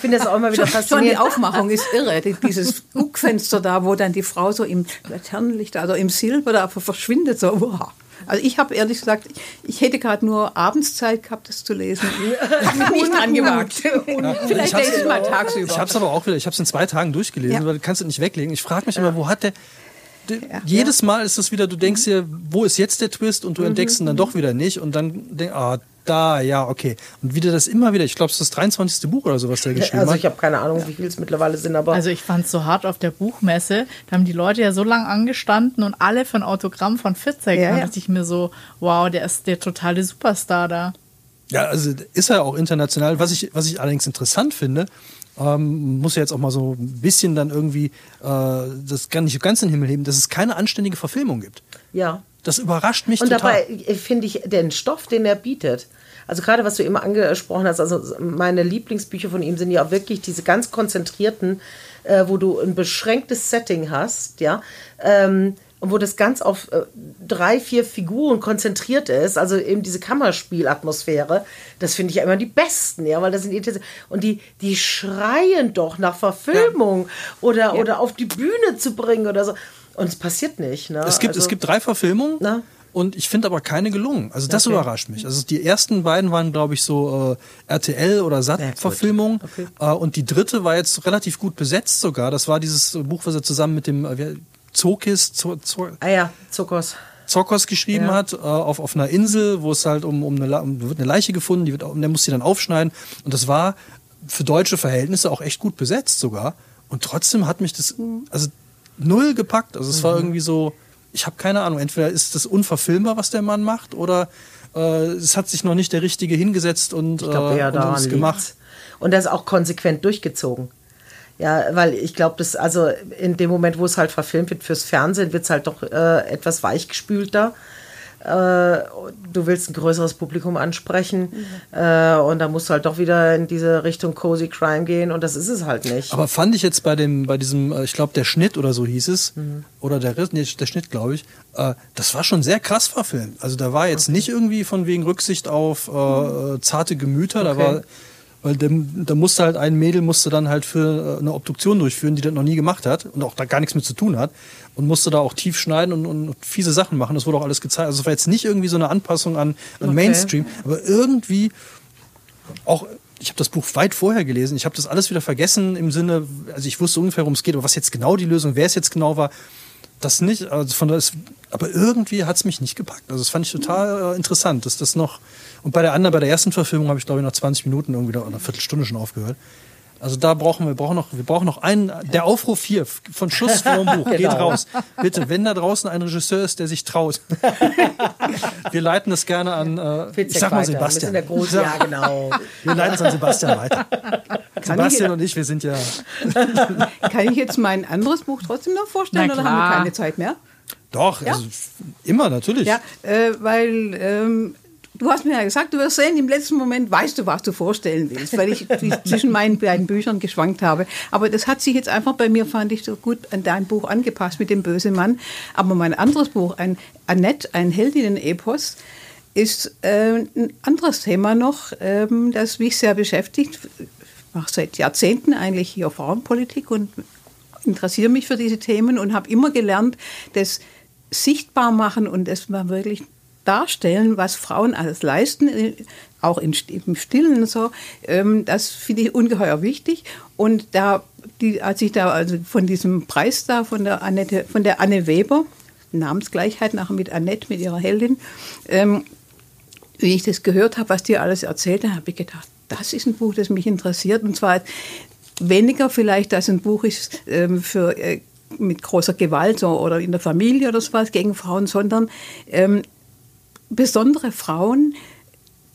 finde das auch immer wieder faszinierend. Schon die Aufmachung ist irre. Dieses Guckfenster da, wo dann die Frau so im Laternenlicht, also im Silber da verschwindet. So, wow. Also ich habe ehrlich gesagt, ich hätte gerade nur abends Zeit gehabt, das zu lesen. *laughs* Ich habe mich nicht dran gewagt. Ja, Vielleicht lese ich es mal tagsüber. Ich habe es aber auch wieder, ich habe es in zwei Tagen durchgelesen, ja. weil du kannst es nicht weglegen. Ich frage mich immer, wo hat der, ja, jedes Mal ist es wieder, du denkst dir, wo ist jetzt der Twist und du mhm. entdeckst ihn dann doch wieder nicht und dann denkst ah, da, ja, okay. Und wieder das immer wieder, ich glaube, es ist das 23. Buch oder so, was der *laughs* geschrieben also hat. Also ich habe keine Ahnung, wie viel es mittlerweile sind, aber... Also ich fand es so hart auf der Buchmesse, da haben die Leute ja so lange angestanden und alle für ein Autogramm von Fitzek. Ja, da dachte ich mir so, wow, der ist der totale Superstar da. Ja, also ist er auch international. Was ich, was ich allerdings interessant finde, ähm, muss ja jetzt auch mal so ein bisschen dann irgendwie äh, das gar nicht ganz in den Himmel heben, dass es keine anständige Verfilmung gibt. Ja. Das überrascht mich Und total. Und dabei finde ich den Stoff, den er bietet, also gerade was du immer angesprochen hast, also meine Lieblingsbücher von ihm sind ja wirklich diese ganz konzentrierten, äh, wo du ein beschränktes Setting hast, ja. Ähm, und wo das ganz auf äh, drei, vier Figuren konzentriert ist, also eben diese Kammerspielatmosphäre, das finde ich ja immer die besten, ja, weil das sind und die die schreien doch nach Verfilmung ja. oder ja. oder auf die Bühne zu bringen oder so und es passiert nicht. Ne? Es gibt also, es gibt drei Verfilmungen. Na? Und ich finde aber keine gelungen. Also das okay. überrascht mich. Also die ersten beiden waren, glaube ich, so äh, RTL oder SAT-Verfilmungen. okay. äh, und die dritte war jetzt relativ gut besetzt sogar. Das war dieses Buch, was er zusammen mit dem äh, Zokis, Zo, Zo, ah ja, Zokos. Zokos geschrieben ja. hat, äh, auf, auf einer Insel, wo es halt um, um eine, um, wird eine Leiche gefunden, die wird, und der muss sie dann aufschneiden. Und das war für deutsche Verhältnisse auch echt gut besetzt sogar. Und trotzdem hat mich das also null gepackt. Also es mhm. war irgendwie so, ich habe keine Ahnung, entweder ist das unverfilmbar, was der Mann macht, oder äh, es hat sich noch nicht der Richtige hingesetzt und, ich glaub, äh, und es gemacht. Und das ist auch konsequent durchgezogen. Ja, weil ich glaube, das, also in dem Moment, wo es halt verfilmt wird fürs Fernsehen, wird es halt doch äh, etwas weichgespülter. Äh, du willst ein größeres Publikum ansprechen mhm. und da musst du halt doch wieder in diese Richtung Cozy Crime gehen und das ist es halt nicht. Aber fand ich jetzt bei dem, bei diesem, äh, ich glaube, der Schnitt oder so hieß es, mhm. oder der nee, der Schnitt, glaube ich, das war schon sehr krass verfilmt. Also da war jetzt okay. nicht irgendwie von wegen Rücksicht auf äh, zarte Gemüter, okay. da war weil dem, da musste halt ein Mädel musste dann halt für eine Obduktion durchführen, die das noch nie gemacht hat und auch da gar nichts mit zu tun hat und musste da auch tief schneiden und, und fiese Sachen machen. Das wurde auch alles gezeigt. Also es war jetzt nicht irgendwie so eine Anpassung an, an okay. Mainstream, aber irgendwie auch ich habe das Buch weit vorher gelesen. Ich habe das alles wieder vergessen im Sinne, also ich wusste ungefähr, worum es geht, aber was jetzt genau die Lösung, wer es jetzt genau war, das nicht. Also von das, aber irgendwie hat es mich nicht gepackt. Also das fand ich total äh, interessant, dass das noch. Und bei der anderen, bei der ersten Verfilmung habe ich glaube ich nach 20 Minuten irgendwie oder eine Viertelstunde schon aufgehört. Also da brauchen wir, brauchen noch, wir brauchen noch einen, der Aufruf hier von Schuss vom Buch, *laughs* genau. geht raus. Bitte, wenn da draußen ein Regisseur ist, der sich traut. *laughs* wir leiten das gerne an, äh, ich sag mal Sebastian. Der Große, ja genau. *laughs* Wir leiten es an Sebastian weiter. Kann Sebastian ich, und ich, wir sind ja... Kann ich jetzt mein anderes Buch trotzdem noch vorstellen oder haben wir keine Zeit mehr? Doch, ja? also immer, natürlich. Ja, äh, weil ähm, Du hast mir ja gesagt, du wirst sehen, im letzten Moment weißt du, was du vorstellen willst, weil ich *laughs* zwischen meinen beiden Büchern geschwankt habe. Aber das hat sich jetzt einfach bei mir, fand ich, so gut an dein Buch angepasst mit dem bösen Mann. Aber mein anderes Buch, ein Annette, ein Heldinnen-Epos, ist äh, ein anderes Thema noch, ähm, das mich sehr beschäftigt. Ich mache seit Jahrzehnten eigentlich hier Frauenpolitik und interessiere mich für diese Themen und habe immer gelernt, das sichtbar machen und das war wirklich darstellen, was Frauen alles leisten, äh, auch im Stillen so, ähm, das finde ich ungeheuer wichtig. Und da, die, als ich da also von diesem Preis da von der Annette, von der Anne Weber, Namensgleichheit nachher mit Annette, mit ihrer Heldin, ähm, wie ich das gehört habe, was die alles erzählt, dann habe ich gedacht, das ist ein Buch, das mich interessiert. Und zwar weniger vielleicht, dass ein Buch ist ähm, für äh, mit großer Gewalt oder in der Familie oder sowas gegen Frauen, sondern ähm, besondere Frauen,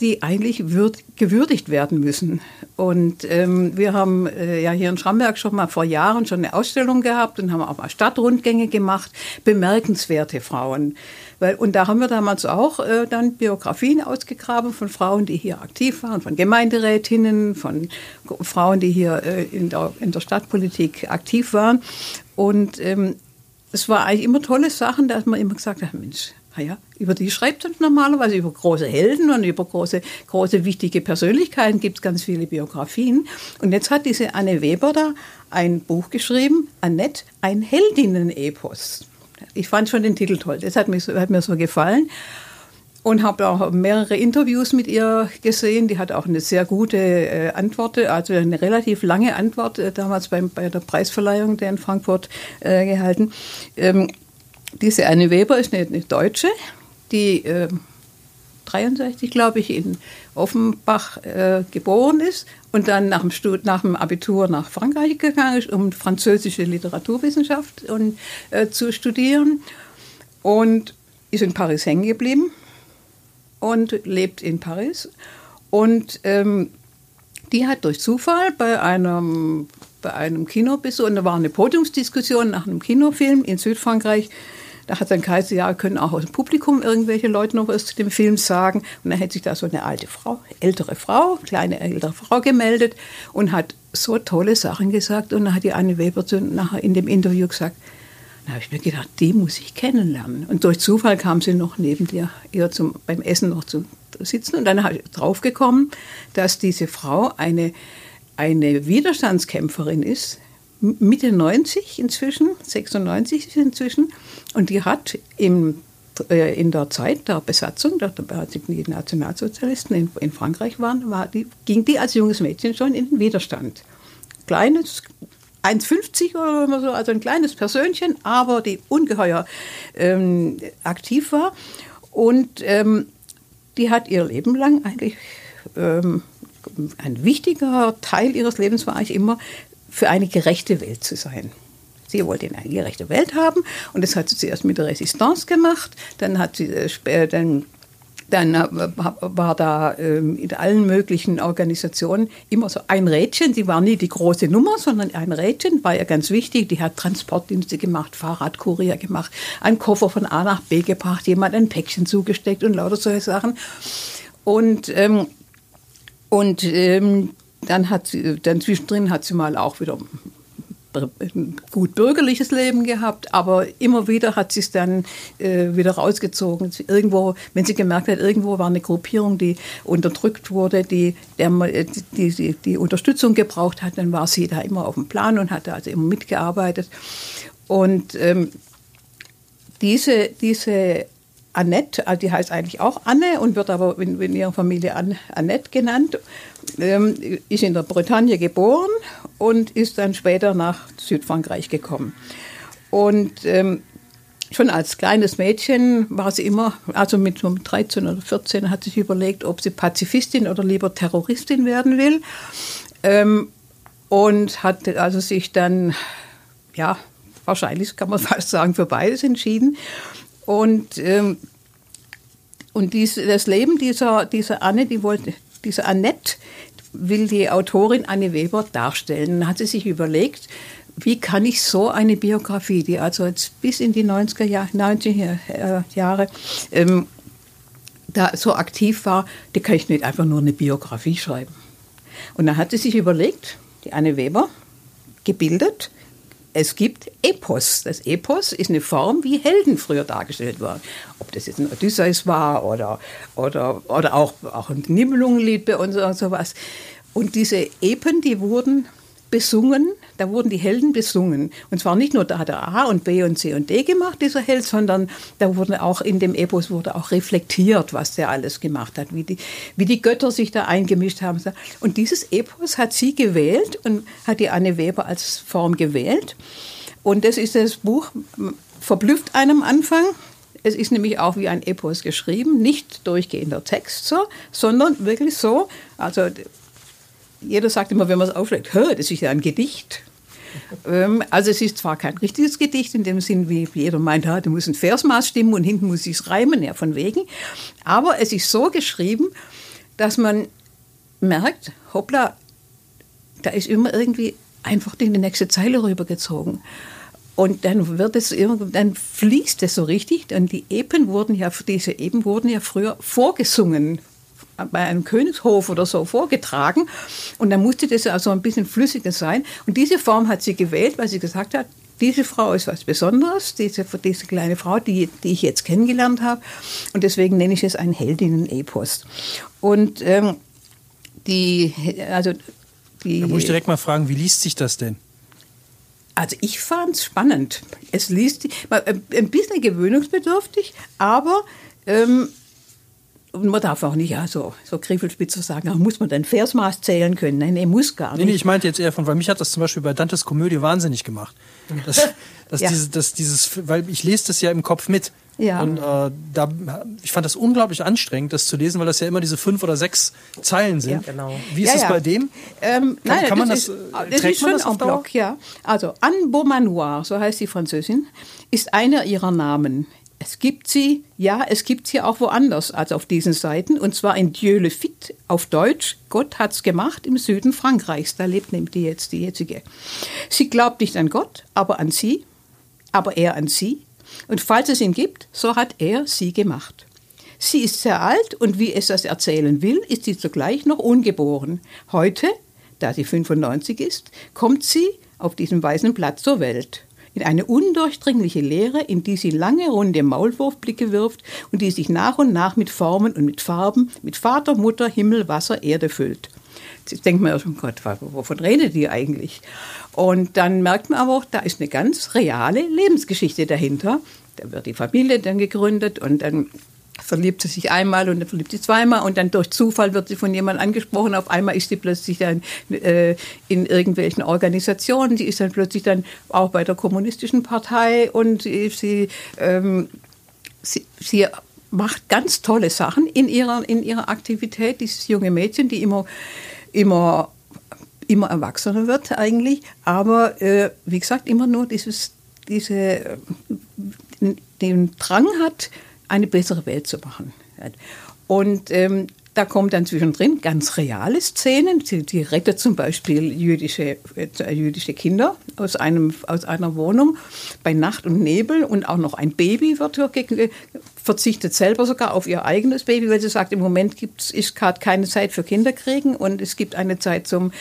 die eigentlich würd, gewürdigt werden müssen. Und ähm, wir haben äh, ja hier in Schramberg schon mal vor Jahren schon eine Ausstellung gehabt und haben auch mal Stadtrundgänge gemacht, bemerkenswerte Frauen. Weil, und da haben wir damals auch äh, dann Biografien ausgegraben von Frauen, die hier aktiv waren, von Gemeinderätinnen, von Frauen, die hier äh, in, der, in der Stadtpolitik aktiv waren. Und ähm, es war eigentlich immer tolle Sachen, dass man immer gesagt hat, Mensch, Ah ja, über die schreibt man normalerweise, über große Helden und über große, große wichtige Persönlichkeiten gibt es ganz viele Biografien. Und jetzt hat diese Anne Weber da ein Buch geschrieben, Annette, ein Heldinnen-Epos. Ich fand schon den Titel toll, das hat mir so, hat mir so gefallen. Und habe auch mehrere Interviews mit ihr gesehen. Die hat auch eine sehr gute äh, Antwort, also eine relativ lange Antwort äh, damals beim, bei der Preisverleihung der in Frankfurt äh, gehalten. Ähm, diese Anne Weber ist eine, Deutsche, die äh, 63, glaube ich, in Offenbach äh, geboren ist und dann nach dem, Stud nach dem Abitur nach Frankreich gegangen ist, um französische Literaturwissenschaft und, äh, zu studieren und ist in Paris hängen geblieben und lebt in Paris. Und ähm, die hat durch Zufall bei einem, bei einem Kinobesuch, und da war eine Podiumsdiskussion nach einem Kinofilm in Südfrankreich, da hat dann geheißen, ja, können auch aus dem Publikum irgendwelche Leute noch was zu dem Film sagen. Und dann hätte sich da so eine alte Frau, ältere Frau, kleine ältere Frau gemeldet und hat so tolle Sachen gesagt. Und dann hat die Anne Weber nachher in dem Interview gesagt, da habe ich mir gedacht, die muss ich kennenlernen. Und durch Zufall kam sie noch neben dir, ihr zum, beim Essen noch zu sitzen. Und dann habe ich draufgekommen, dass diese Frau eine, eine Widerstandskämpferin ist, Mitte 90 inzwischen, 96 ist inzwischen. Und die hat im, äh, in der Zeit der Besatzung, da, die Nationalsozialisten in, in Frankreich waren, war die, ging die als junges Mädchen schon in den Widerstand. Kleines, 1,50 oder so, also ein kleines Persönchen, aber die ungeheuer ähm, aktiv war. Und ähm, die hat ihr Leben lang eigentlich, ähm, ein wichtiger Teil ihres Lebens war eigentlich immer für eine gerechte Welt zu sein. Sie wollte eine gerechte Welt haben und das hat sie zuerst mit der Resistance gemacht, dann hat sie äh, dann dann äh, war da ähm, in allen möglichen Organisationen immer so ein Rädchen. Sie war nie die große Nummer, sondern ein Rädchen war ja ganz wichtig. Die hat Transportdienste gemacht, Fahrradkurier gemacht, einen Koffer von A nach B gebracht, jemand ein Päckchen zugesteckt und lauter solche Sachen. Und, ähm, und ähm, dann hat sie, dann zwischendrin hat sie mal auch wieder ein gut bürgerliches Leben gehabt, aber immer wieder hat sie es dann äh, wieder rausgezogen. Irgendwo, wenn sie gemerkt hat, irgendwo war eine Gruppierung, die unterdrückt wurde, die, der, die, die, die Unterstützung gebraucht hat, dann war sie da immer auf dem Plan und hat also immer mitgearbeitet. Und ähm, diese, diese Annette, also die heißt eigentlich auch Anne und wird aber in, in ihrer Familie Annette genannt, ähm, ist in der Bretagne geboren und ist dann später nach Südfrankreich gekommen. Und ähm, schon als kleines Mädchen war sie immer, also mit so 13 oder 14 hat sie sich überlegt, ob sie Pazifistin oder lieber Terroristin werden will. Ähm, und hat also sich dann, ja, wahrscheinlich kann man *laughs* fast sagen, für beides entschieden. Und, ähm, und dies, das Leben dieser, dieser Anne, die wollte, diese Annette, will die Autorin Anne Weber darstellen. Dann hat sie sich überlegt, wie kann ich so eine Biografie, die also jetzt bis in die 90er Jahre, 90er äh, Jahre ähm, da so aktiv war, die kann ich nicht einfach nur eine Biografie schreiben. Und dann hat sie sich überlegt, die Anne Weber, gebildet, es gibt Epos. Das Epos ist eine Form, wie Helden früher dargestellt waren. Ob das jetzt ein Odysseus war oder, oder, oder auch, auch ein Nibelungenlied bei uns oder sowas. Und diese Epen, die wurden besungen, da wurden die Helden besungen. Und zwar nicht nur, da hat er A und B und C und D gemacht, dieser Held, sondern da wurde auch in dem Epos wurde auch reflektiert, was der alles gemacht hat, wie die, wie die Götter sich da eingemischt haben. Und dieses Epos hat sie gewählt und hat die Anne Weber als Form gewählt. Und das ist das Buch, verblüfft einem Anfang. Es ist nämlich auch wie ein Epos geschrieben, nicht durchgehender Text so, sondern wirklich so, also jeder sagt immer, wenn man es aufschlägt, das ist ja ein Gedicht. Ähm, also es ist zwar kein richtiges Gedicht in dem Sinn, wie jeder meint, da muss ein Versmaß stimmen und hinten muss es reimen, ja von wegen. Aber es ist so geschrieben, dass man merkt, hoppla, da ist immer irgendwie einfach in die nächste Zeile rübergezogen. Und dann wird es dann fließt es so richtig. Und die Epen wurden ja, diese Epen wurden ja früher vorgesungen bei einem Königshof oder so vorgetragen. Und dann musste das also ein bisschen flüssiger sein. Und diese Form hat sie gewählt, weil sie gesagt hat, diese Frau ist was Besonderes, diese, diese kleine Frau, die, die ich jetzt kennengelernt habe. Und deswegen nenne ich es ein Heldinnen-Epos. Und ähm, die, also die. Da muss ich direkt mal fragen, wie liest sich das denn? Also ich fand es spannend. Es liest ein bisschen gewöhnungsbedürftig, aber ähm, man darf auch nicht ja, so, so Griffelspitzer sagen, ach, muss man dann Versmaß zählen können? Nein, er muss gar nicht. Nee, nee, ich meinte jetzt eher von, weil mich hat das zum Beispiel bei Dantes Komödie wahnsinnig gemacht. Das, *laughs* das ja. diese, das, dieses, weil ich lese das ja im Kopf mit. Ja. Und äh, da, ich fand das unglaublich anstrengend, das zu lesen, weil das ja immer diese fünf oder sechs Zeilen sind. Ja, genau. Wie ist ja, das ja. bei dem? Ähm, kann, nein, kann man das, das, ist, das ist schon das ein Block, ja. Also Anne Beaumanoir, so heißt die Französin, ist einer ihrer Namen. Es gibt sie, ja, es gibt sie auch woanders als auf diesen Seiten, und zwar in Dieu le fit auf Deutsch. Gott hat's gemacht im Süden Frankreichs. Da lebt nämlich die jetzt die jetzige. Sie glaubt nicht an Gott, aber an sie, aber er an sie. Und falls es ihn gibt, so hat er sie gemacht. Sie ist sehr alt und wie es das erzählen will, ist sie zugleich noch ungeboren. Heute, da sie 95 ist, kommt sie auf diesem weißen Blatt zur Welt. In eine undurchdringliche Leere, in die sie lange runde Maulwurfblicke wirft und die sich nach und nach mit Formen und mit Farben, mit Vater, Mutter, Himmel, Wasser, Erde füllt. Jetzt denkt man, oh Gott, wovon redet die eigentlich? Und dann merkt man aber auch, da ist eine ganz reale Lebensgeschichte dahinter. Da wird die Familie dann gegründet und dann verliebt sie sich einmal und dann verliebt sie zweimal und dann durch Zufall wird sie von jemandem angesprochen. Auf einmal ist sie plötzlich dann äh, in irgendwelchen Organisationen. Sie ist dann plötzlich dann auch bei der kommunistischen Partei und sie, ähm, sie, sie macht ganz tolle Sachen in ihrer, in ihrer Aktivität. Dieses junge Mädchen, die immer, immer immer erwachsener wird eigentlich, aber äh, wie gesagt immer nur dieses, diese, äh, den Drang hat, eine bessere Welt zu machen. Und ähm, da kommen dann zwischendrin ganz reale Szenen. Sie, die rettet zum Beispiel jüdische, äh, jüdische Kinder aus, einem, aus einer Wohnung bei Nacht und Nebel und auch noch ein Baby wird äh, verzichtet selber sogar auf ihr eigenes Baby, weil sie sagt, im Moment gibt es gerade keine Zeit für Kinderkriegen und es gibt eine Zeit zum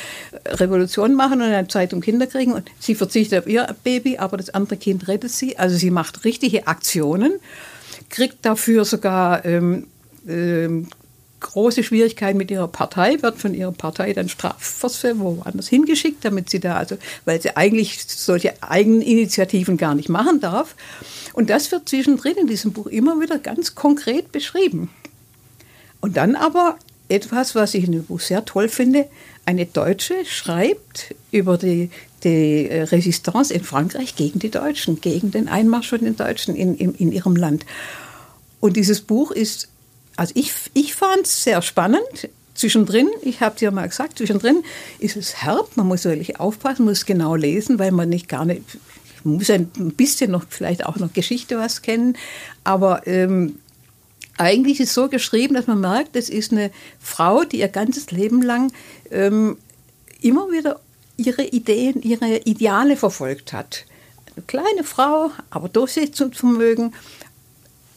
Revolution machen und eine Zeit zum Kinderkriegen und sie verzichtet auf ihr Baby, aber das andere Kind rettet sie. Also sie macht richtige Aktionen, kriegt dafür sogar ähm, ähm, große Schwierigkeiten mit ihrer Partei, wird von ihrer Partei dann strafversetzt, woanders hingeschickt, damit sie da, also, weil sie eigentlich solche eigenen Initiativen gar nicht machen darf. Und das wird zwischendrin in diesem Buch immer wieder ganz konkret beschrieben. Und dann aber etwas, was ich in dem Buch sehr toll finde, eine Deutsche schreibt über die, die Resistance in Frankreich gegen die Deutschen, gegen den Einmarsch von den Deutschen in, in, in ihrem Land. Und dieses Buch ist also ich, ich fand es sehr spannend. Zwischendrin, ich habe dir mal gesagt, zwischendrin ist es herb, man muss wirklich aufpassen, muss genau lesen, weil man nicht gar nicht, muss ein bisschen noch, vielleicht auch noch Geschichte was kennen, aber ähm, eigentlich ist es so geschrieben, dass man merkt, es ist eine Frau, die ihr ganzes Leben lang ähm, immer wieder ihre Ideen, ihre Ideale verfolgt hat. Eine kleine Frau, aber Durchsetzungsvermögen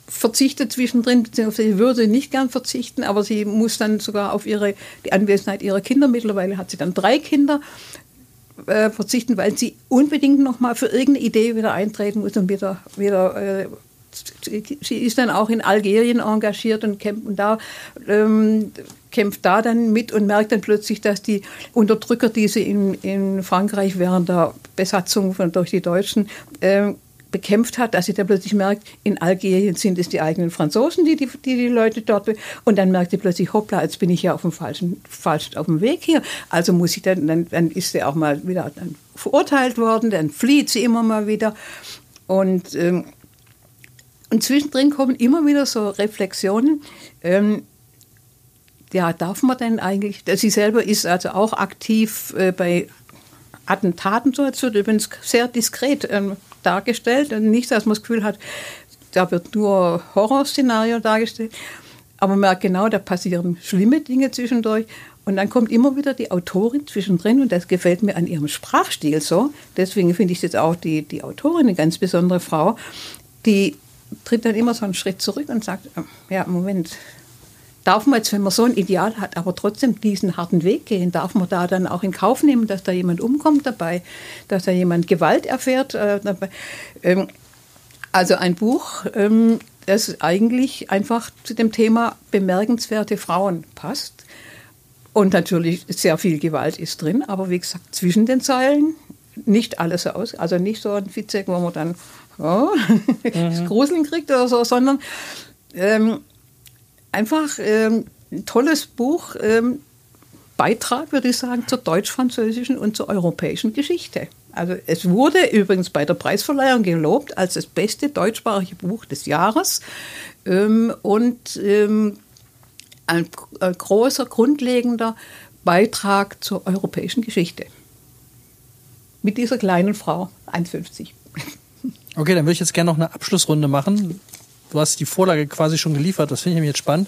verzichtet zwischendrin, beziehungsweise würde nicht gern verzichten, aber sie muss dann sogar auf ihre, die Anwesenheit ihrer Kinder, mittlerweile hat sie dann drei Kinder, äh, verzichten, weil sie unbedingt nochmal für irgendeine Idee wieder eintreten muss und wieder, wieder äh, sie ist dann auch in Algerien engagiert und kämpft und da ähm, kämpft da dann mit und merkt dann plötzlich, dass die Unterdrücker, die sie in, in Frankreich während der Besatzung von, durch die Deutschen äh, bekämpft hat, dass sie dann plötzlich merkt, in Algerien sind es die eigenen Franzosen, die die, die, die Leute dort. Und dann merkt sie plötzlich, hoppla, jetzt bin ich ja auf dem falschen, falsch auf dem Weg hier. Also muss ich dann, dann, dann ist sie auch mal wieder verurteilt worden, dann flieht sie immer mal wieder. Und, ähm, und zwischendrin kommen immer wieder so Reflexionen. Ähm, ja, darf man denn eigentlich, sie selber ist also auch aktiv äh, bei Attentaten, so jetzt wird übrigens sehr diskret ähm, dargestellt und nicht, dass man das Gefühl hat, da wird nur Horrorszenario dargestellt. aber man merkt genau, da passieren schlimme Dinge zwischendurch. Und dann kommt immer wieder die Autorin zwischendrin und das gefällt mir an ihrem Sprachstil so. Deswegen finde ich jetzt auch die, die Autorin eine ganz besondere Frau. Die tritt dann immer so einen Schritt zurück und sagt, ja, Moment, darf man jetzt, wenn man so ein Ideal hat, aber trotzdem diesen harten Weg gehen, darf man da dann auch in Kauf nehmen, dass da jemand umkommt dabei, dass da jemand Gewalt erfährt äh, dabei. Ähm, also ein Buch, ähm, das eigentlich einfach zu dem Thema bemerkenswerte Frauen passt. Und natürlich sehr viel Gewalt ist drin, aber wie gesagt, zwischen den Zeilen nicht alles aus. Also nicht so ein Fitzek, wo man dann oh, *laughs* mhm. das Gruseln kriegt oder so, sondern ähm, einfach ähm, ein tolles Buch, ähm, Beitrag, würde ich sagen, zur deutsch-französischen und zur europäischen Geschichte. Also es wurde übrigens bei der Preisverleihung gelobt als das beste deutschsprachige Buch des Jahres ähm, und ähm, ein, ein großer, grundlegender Beitrag zur europäischen Geschichte. Mit dieser kleinen Frau, 1,50. Okay, dann würde ich jetzt gerne noch eine Abschlussrunde machen. Du hast die Vorlage quasi schon geliefert, das finde ich nämlich jetzt spannend.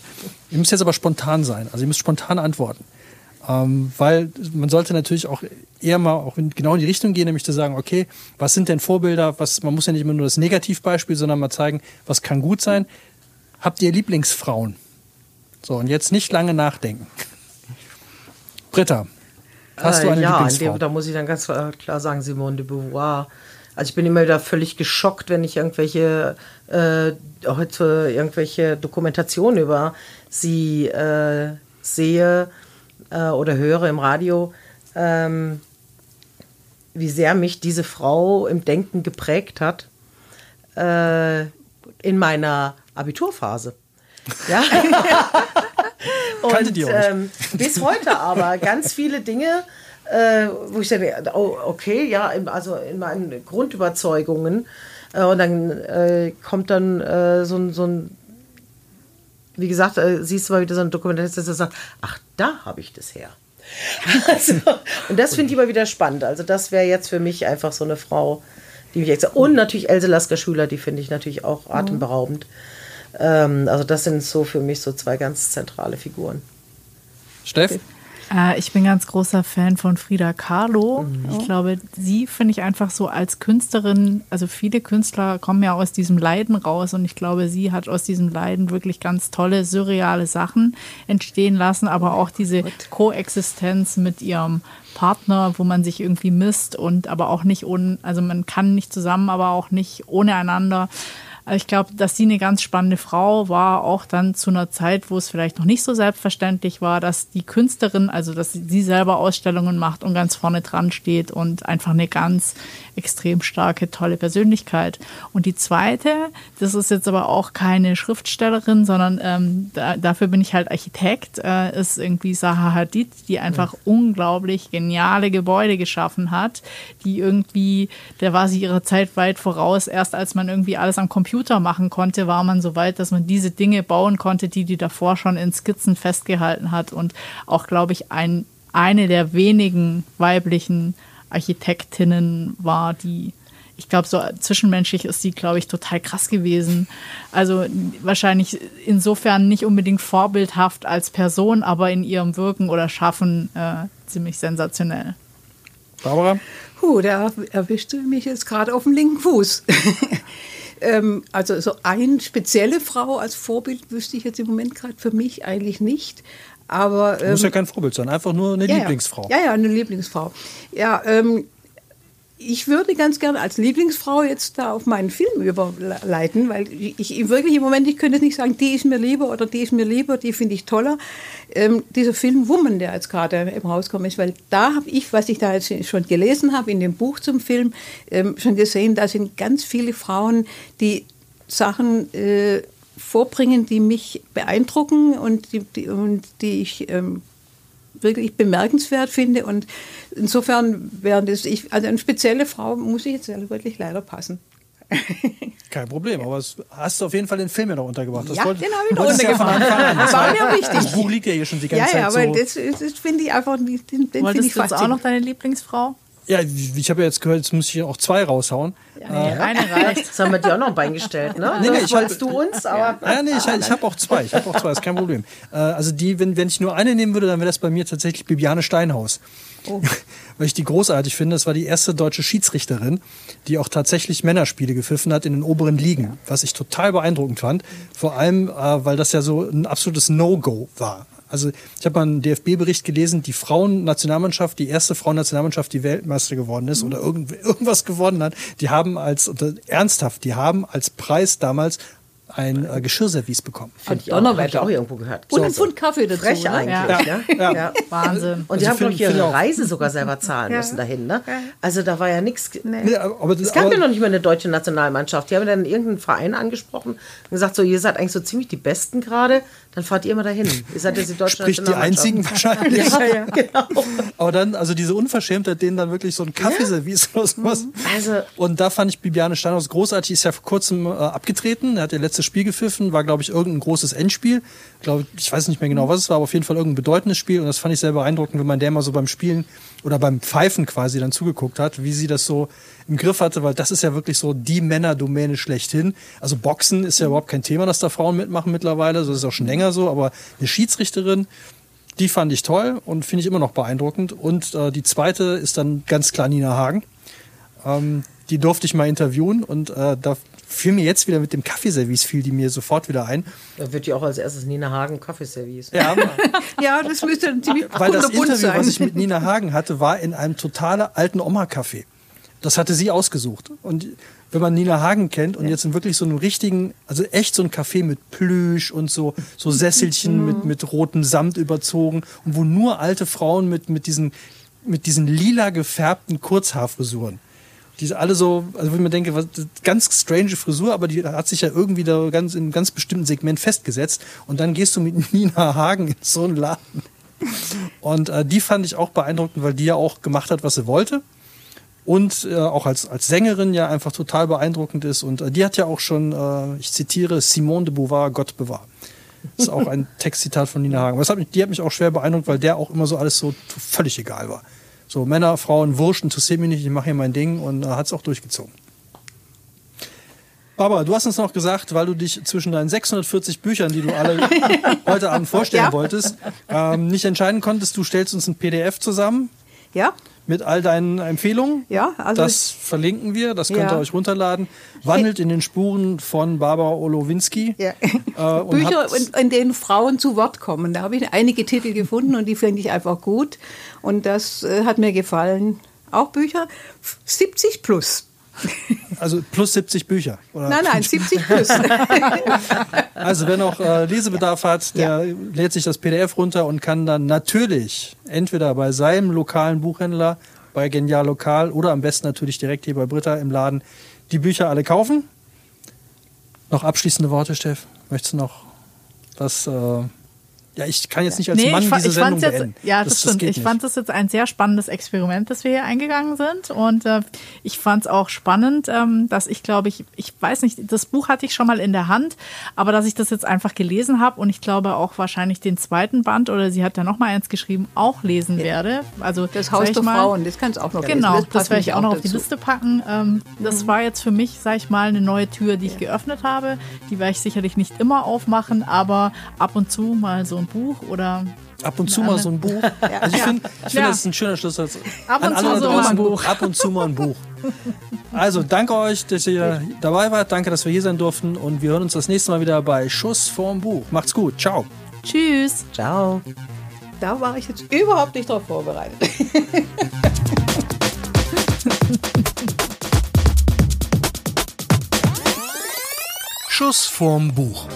Ihr müsst jetzt aber spontan sein, also ihr müsst spontan antworten. Ähm, weil man sollte natürlich auch eher mal auch in, genau in die Richtung gehen, nämlich zu sagen, okay, was sind denn Vorbilder? Was, man muss ja nicht immer nur das Negativbeispiel, sondern mal zeigen, was kann gut sein. Habt ihr Lieblingsfrauen? So, und jetzt nicht lange nachdenken. Britta, hast äh, du eine ja, Lieblingsfrau? Ja, da muss ich dann ganz klar sagen, Simone de Beauvoir. Also ich bin immer wieder völlig geschockt, wenn ich irgendwelche äh, heute irgendwelche Dokumentationen über sie äh, sehe äh, oder höre im Radio, ähm, wie sehr mich diese Frau im Denken geprägt hat äh, in meiner Abiturphase. Ja. *laughs* Und ähm, bis heute aber ganz viele Dinge, äh, wo ich denke, oh, okay, ja, also in meinen Grundüberzeugungen. Äh, und dann äh, kommt dann äh, so, ein, so ein wie gesagt, äh, siehst du mal wieder so ein Dokumentation, der sagt, ach, da habe ich das her. *laughs* also, und das finde ich immer wieder spannend. Also das wäre jetzt für mich einfach so eine Frau, die mich extra und natürlich Else Lasker Schüler, die finde ich natürlich auch mhm. atemberaubend. Ähm, also das sind so für mich so zwei ganz zentrale Figuren. Steff? Äh, ich bin ganz großer Fan von Frida Kahlo. Mhm. Ich glaube, sie finde ich einfach so als Künstlerin, also viele Künstler kommen ja aus diesem Leiden raus und ich glaube, sie hat aus diesem Leiden wirklich ganz tolle, surreale Sachen entstehen lassen, aber auch diese Koexistenz mit ihrem Partner, wo man sich irgendwie misst und aber auch nicht ohne, also man kann nicht zusammen, aber auch nicht ohne einander. Also ich glaube, dass sie eine ganz spannende Frau war, auch dann zu einer Zeit, wo es vielleicht noch nicht so selbstverständlich war, dass die Künstlerin, also dass sie selber Ausstellungen macht und ganz vorne dran steht und einfach eine ganz extrem starke, tolle Persönlichkeit. Und die zweite, das ist jetzt aber auch keine Schriftstellerin, sondern ähm, da, dafür bin ich halt Architekt, äh, ist irgendwie Zaha Hadid, die einfach ja. unglaublich geniale Gebäude geschaffen hat, die irgendwie, der war sie ihrer Zeit weit voraus. Erst als man irgendwie alles am Computer Computer machen konnte, war man so weit, dass man diese Dinge bauen konnte, die die davor schon in Skizzen festgehalten hat und auch, glaube ich, ein, eine der wenigen weiblichen Architektinnen war, die ich glaube, so zwischenmenschlich ist sie, glaube ich, total krass gewesen. Also wahrscheinlich insofern nicht unbedingt vorbildhaft als Person, aber in ihrem Wirken oder Schaffen äh, ziemlich sensationell. Barbara? Puh, da erwischte mich jetzt gerade auf dem linken Fuß. *laughs* Ähm, also so eine spezielle Frau als Vorbild wüsste ich jetzt im Moment gerade für mich eigentlich nicht. Aber, ähm, Muss ja kein Vorbild sein, einfach nur eine ja, Lieblingsfrau. Ja, ja, eine Lieblingsfrau. Ja, ähm, ich würde ganz gerne als Lieblingsfrau jetzt da auf meinen Film überleiten, weil ich, wirklich im Moment, ich könnte nicht sagen, die ist mir lieber oder die ist mir lieber, die finde ich toller. Ähm, dieser Film Woman, der jetzt gerade im Rauskommen ist, weil da habe ich, was ich da jetzt schon gelesen habe in dem Buch zum Film, ähm, schon gesehen, da sind ganz viele Frauen, die Sachen äh, vorbringen, die mich beeindrucken und die, die, und die ich ähm, wirklich bemerkenswert finde. Und insofern wäre das, ich, also eine spezielle Frau muss ich jetzt wirklich leider passen. *laughs* Kein Problem, aber hast du auf jeden Fall den Film ja noch untergebracht. Das ja, wollte, den habe ich noch untergebracht. Ja das war mir wichtig. Das Buch liegt ja hier schon die ganze ja, Zeit ja, aber so. das, das finde ich einfach, den, den Wolltest du jetzt auch noch deine Lieblingsfrau? Ja, ich habe ja jetzt gehört, jetzt muss ich auch zwei raushauen. Ja, äh, eine reicht. Jetzt haben wir dir auch noch ein Bein gestellt, ne? *laughs* Nee, nee, ich wolltest du uns, aber. Ja, nee, ich, ich habe auch zwei. Ich habe auch zwei, ist kein Problem. *laughs* Äh, also die, wenn, wenn ich nur eine nehmen würde, dann wäre das bei mir tatsächlich Bibiane Steinhaus. Oh. *laughs* Weil ich die großartig finde. Das war die erste deutsche Schiedsrichterin, die auch tatsächlich Männerspiele gepfiffen hat in den oberen Ligen, was ich total beeindruckend fand. Vor allem, äh, weil das ja so ein absolutes No-Go war. Also ich habe mal einen DFB-Bericht gelesen, die Frauennationalmannschaft, die erste Frauennationalmannschaft, die Weltmeister geworden ist oder irgend, *laughs* irgendwas gewonnen hat, die haben als, ernsthaft, die haben als Preis damals ein äh, Geschirrservice bekommen. Finde ich auch noch, ich auch irgendwo gehört. Und so. ein Pfund Kaffee dazu. Frech ne? eigentlich, ja. Ja. Ja. ja. Wahnsinn. Und die also haben, glaube ich, ihre Reise sogar selber zahlen müssen dahin. Ne? Also da war ja nichts. Nee. Nee, aber das, es gab aber, ja noch nicht mal eine deutsche Nationalmannschaft. Die haben dann irgendeinen Verein angesprochen und gesagt, so, ihr seid eigentlich so ziemlich die Besten gerade dann fahrt ihr immer dahin. Ihr seid jetzt die deutsche Sprich die einzigen *laughs* wahrscheinlich. ja, ja, genau. Aber dann, also diese Unverschämtheit, denen dann wirklich so ein Kaffeeservice ja. oder sowas. Also, und da fand ich Bibiane Steinhaus großartig. Ist ja vor kurzem äh, abgetreten. Er hat ihr letztes Spiel gepfiffen. War, glaube ich, irgendein großes Endspiel. Glaub, ich weiß nicht mehr genau, was es war, aber auf jeden Fall irgendein bedeutendes Spiel. Und das fand ich sehr beeindruckend, wenn man der mal so beim Spielen oder beim Pfeifen quasi dann zugeguckt hat, wie sie das so im Griff hatte, weil das ist ja wirklich so die Männerdomäne schlechthin. Also Boxen ist ja überhaupt kein Thema, dass da Frauen mitmachen mittlerweile, das ist auch schon länger so, aber eine Schiedsrichterin, die fand ich toll und finde ich immer noch beeindruckend. Und äh, die zweite ist dann ganz klar Nina Hagen. Ähm, die durfte ich mal interviewen und äh, da fiel mir jetzt wieder mit dem Kaffeeservice, fiel die mir sofort wieder ein. Da wird ja auch als erstes Nina Hagen Kaffeeservice. Ja, *laughs* ja das müsste ein ziemlich Weil das Interview, sein. was ich mit Nina Hagen hatte, war in einem total alten Oma-Café. Das hatte sie ausgesucht. Und wenn man Nina Hagen kennt und jetzt in wirklich so einem richtigen, also echt so ein Café mit Plüsch und so, so Sesselchen mit, mit rotem Samt überzogen und wo nur alte Frauen mit, mit diesen, mit diesen lila gefärbten Kurzhaarfrisuren die alle so, also wo ich mir denke, was, ganz strange Frisur, aber die hat sich ja irgendwie da ganz in einem ganz bestimmten Segment festgesetzt. Und dann gehst du mit *laughs* Nina Hagen in so einen Laden. Und äh, die fand ich auch beeindruckend, weil die ja auch gemacht hat, was sie wollte. Und äh, auch als, als Sängerin ja einfach total beeindruckend ist. Und äh, die hat ja auch schon, äh, ich zitiere, Simone de Beauvoir, Gott bewahr. Das ist auch ein *laughs* Textzitat von Nina Hagen. Das hat mich, die hat mich auch schwer beeindruckt, weil der auch immer so alles so völlig egal war. So, Männer, Frauen, Wurscht, interessiert mich nicht, ich mache hier mein Ding und äh, hat es auch durchgezogen. Barbara, du hast uns noch gesagt, weil du dich zwischen deinen 640 Büchern, die du alle *laughs* heute Abend vorstellen ja. wolltest, ähm, nicht entscheiden konntest. Du stellst uns ein PDF zusammen. Ja mit all deinen Empfehlungen. Ja, also das verlinken wir, das könnt ja. ihr euch runterladen. Wandelt in den Spuren von Barbara Olowinski. Ja. Äh, *laughs* Bücher, in, in, denen Frauen zu Wort kommen. Da habe ich einige Titel gefunden und die finde ich einfach gut. Und das äh, hat mir gefallen. Auch Bücher 70 plus. Also plus 70 Bücher? Oder? Nein, nein, *laughs* 70 plus. *laughs* also wer noch äh, Lesebedarf hat, der ja. lädt sich das PDF runter und kann dann natürlich entweder bei seinem lokalen Buchhändler, bei Genial Lokal oder am besten natürlich direkt hier bei Britta im Laden die Bücher alle kaufen. Noch abschließende Worte, Steff? Möchtest du noch was... Äh ja, ich kann jetzt nicht als nee, Mann ich, diese ich Sendung jetzt, beenden. Ja, das, das stimmt. Das ich fand das jetzt ein sehr spannendes Experiment, das wir hier eingegangen sind. Und äh, ich fand es auch spannend, ähm, dass ich glaube, ich, ich weiß nicht, das Buch hatte ich schon mal in der Hand, aber dass ich das jetzt einfach gelesen habe und ich glaube auch wahrscheinlich den zweiten Band oder sie hat ja noch mal eins geschrieben, auch lesen ja. werde. Also das Haus der Frauen, das kannst du auch noch Genau, lesen. das, das werde ich auch noch auf die Liste packen. Ähm, das mhm. war jetzt für mich, sag ich mal, eine neue Tür, die ich geöffnet habe. Die werde ich sicherlich nicht immer aufmachen, aber ab und zu mal so ein Buch oder Ab und zu mal so ein Buch. *laughs* Ja. Also ich finde, ich find, ja. das ist ein schöner Schlusssatz. Ab und zu so ein Buch. Ab und zu mal ein Buch. Also danke euch, dass ihr dabei wart. Danke, dass wir hier sein durften. Und wir hören uns das nächste Mal wieder bei Schuss vorm Buch. Macht's gut. Ciao. Tschüss. Ciao. Da war ich jetzt überhaupt nicht drauf vorbereitet. Schuss vorm Buch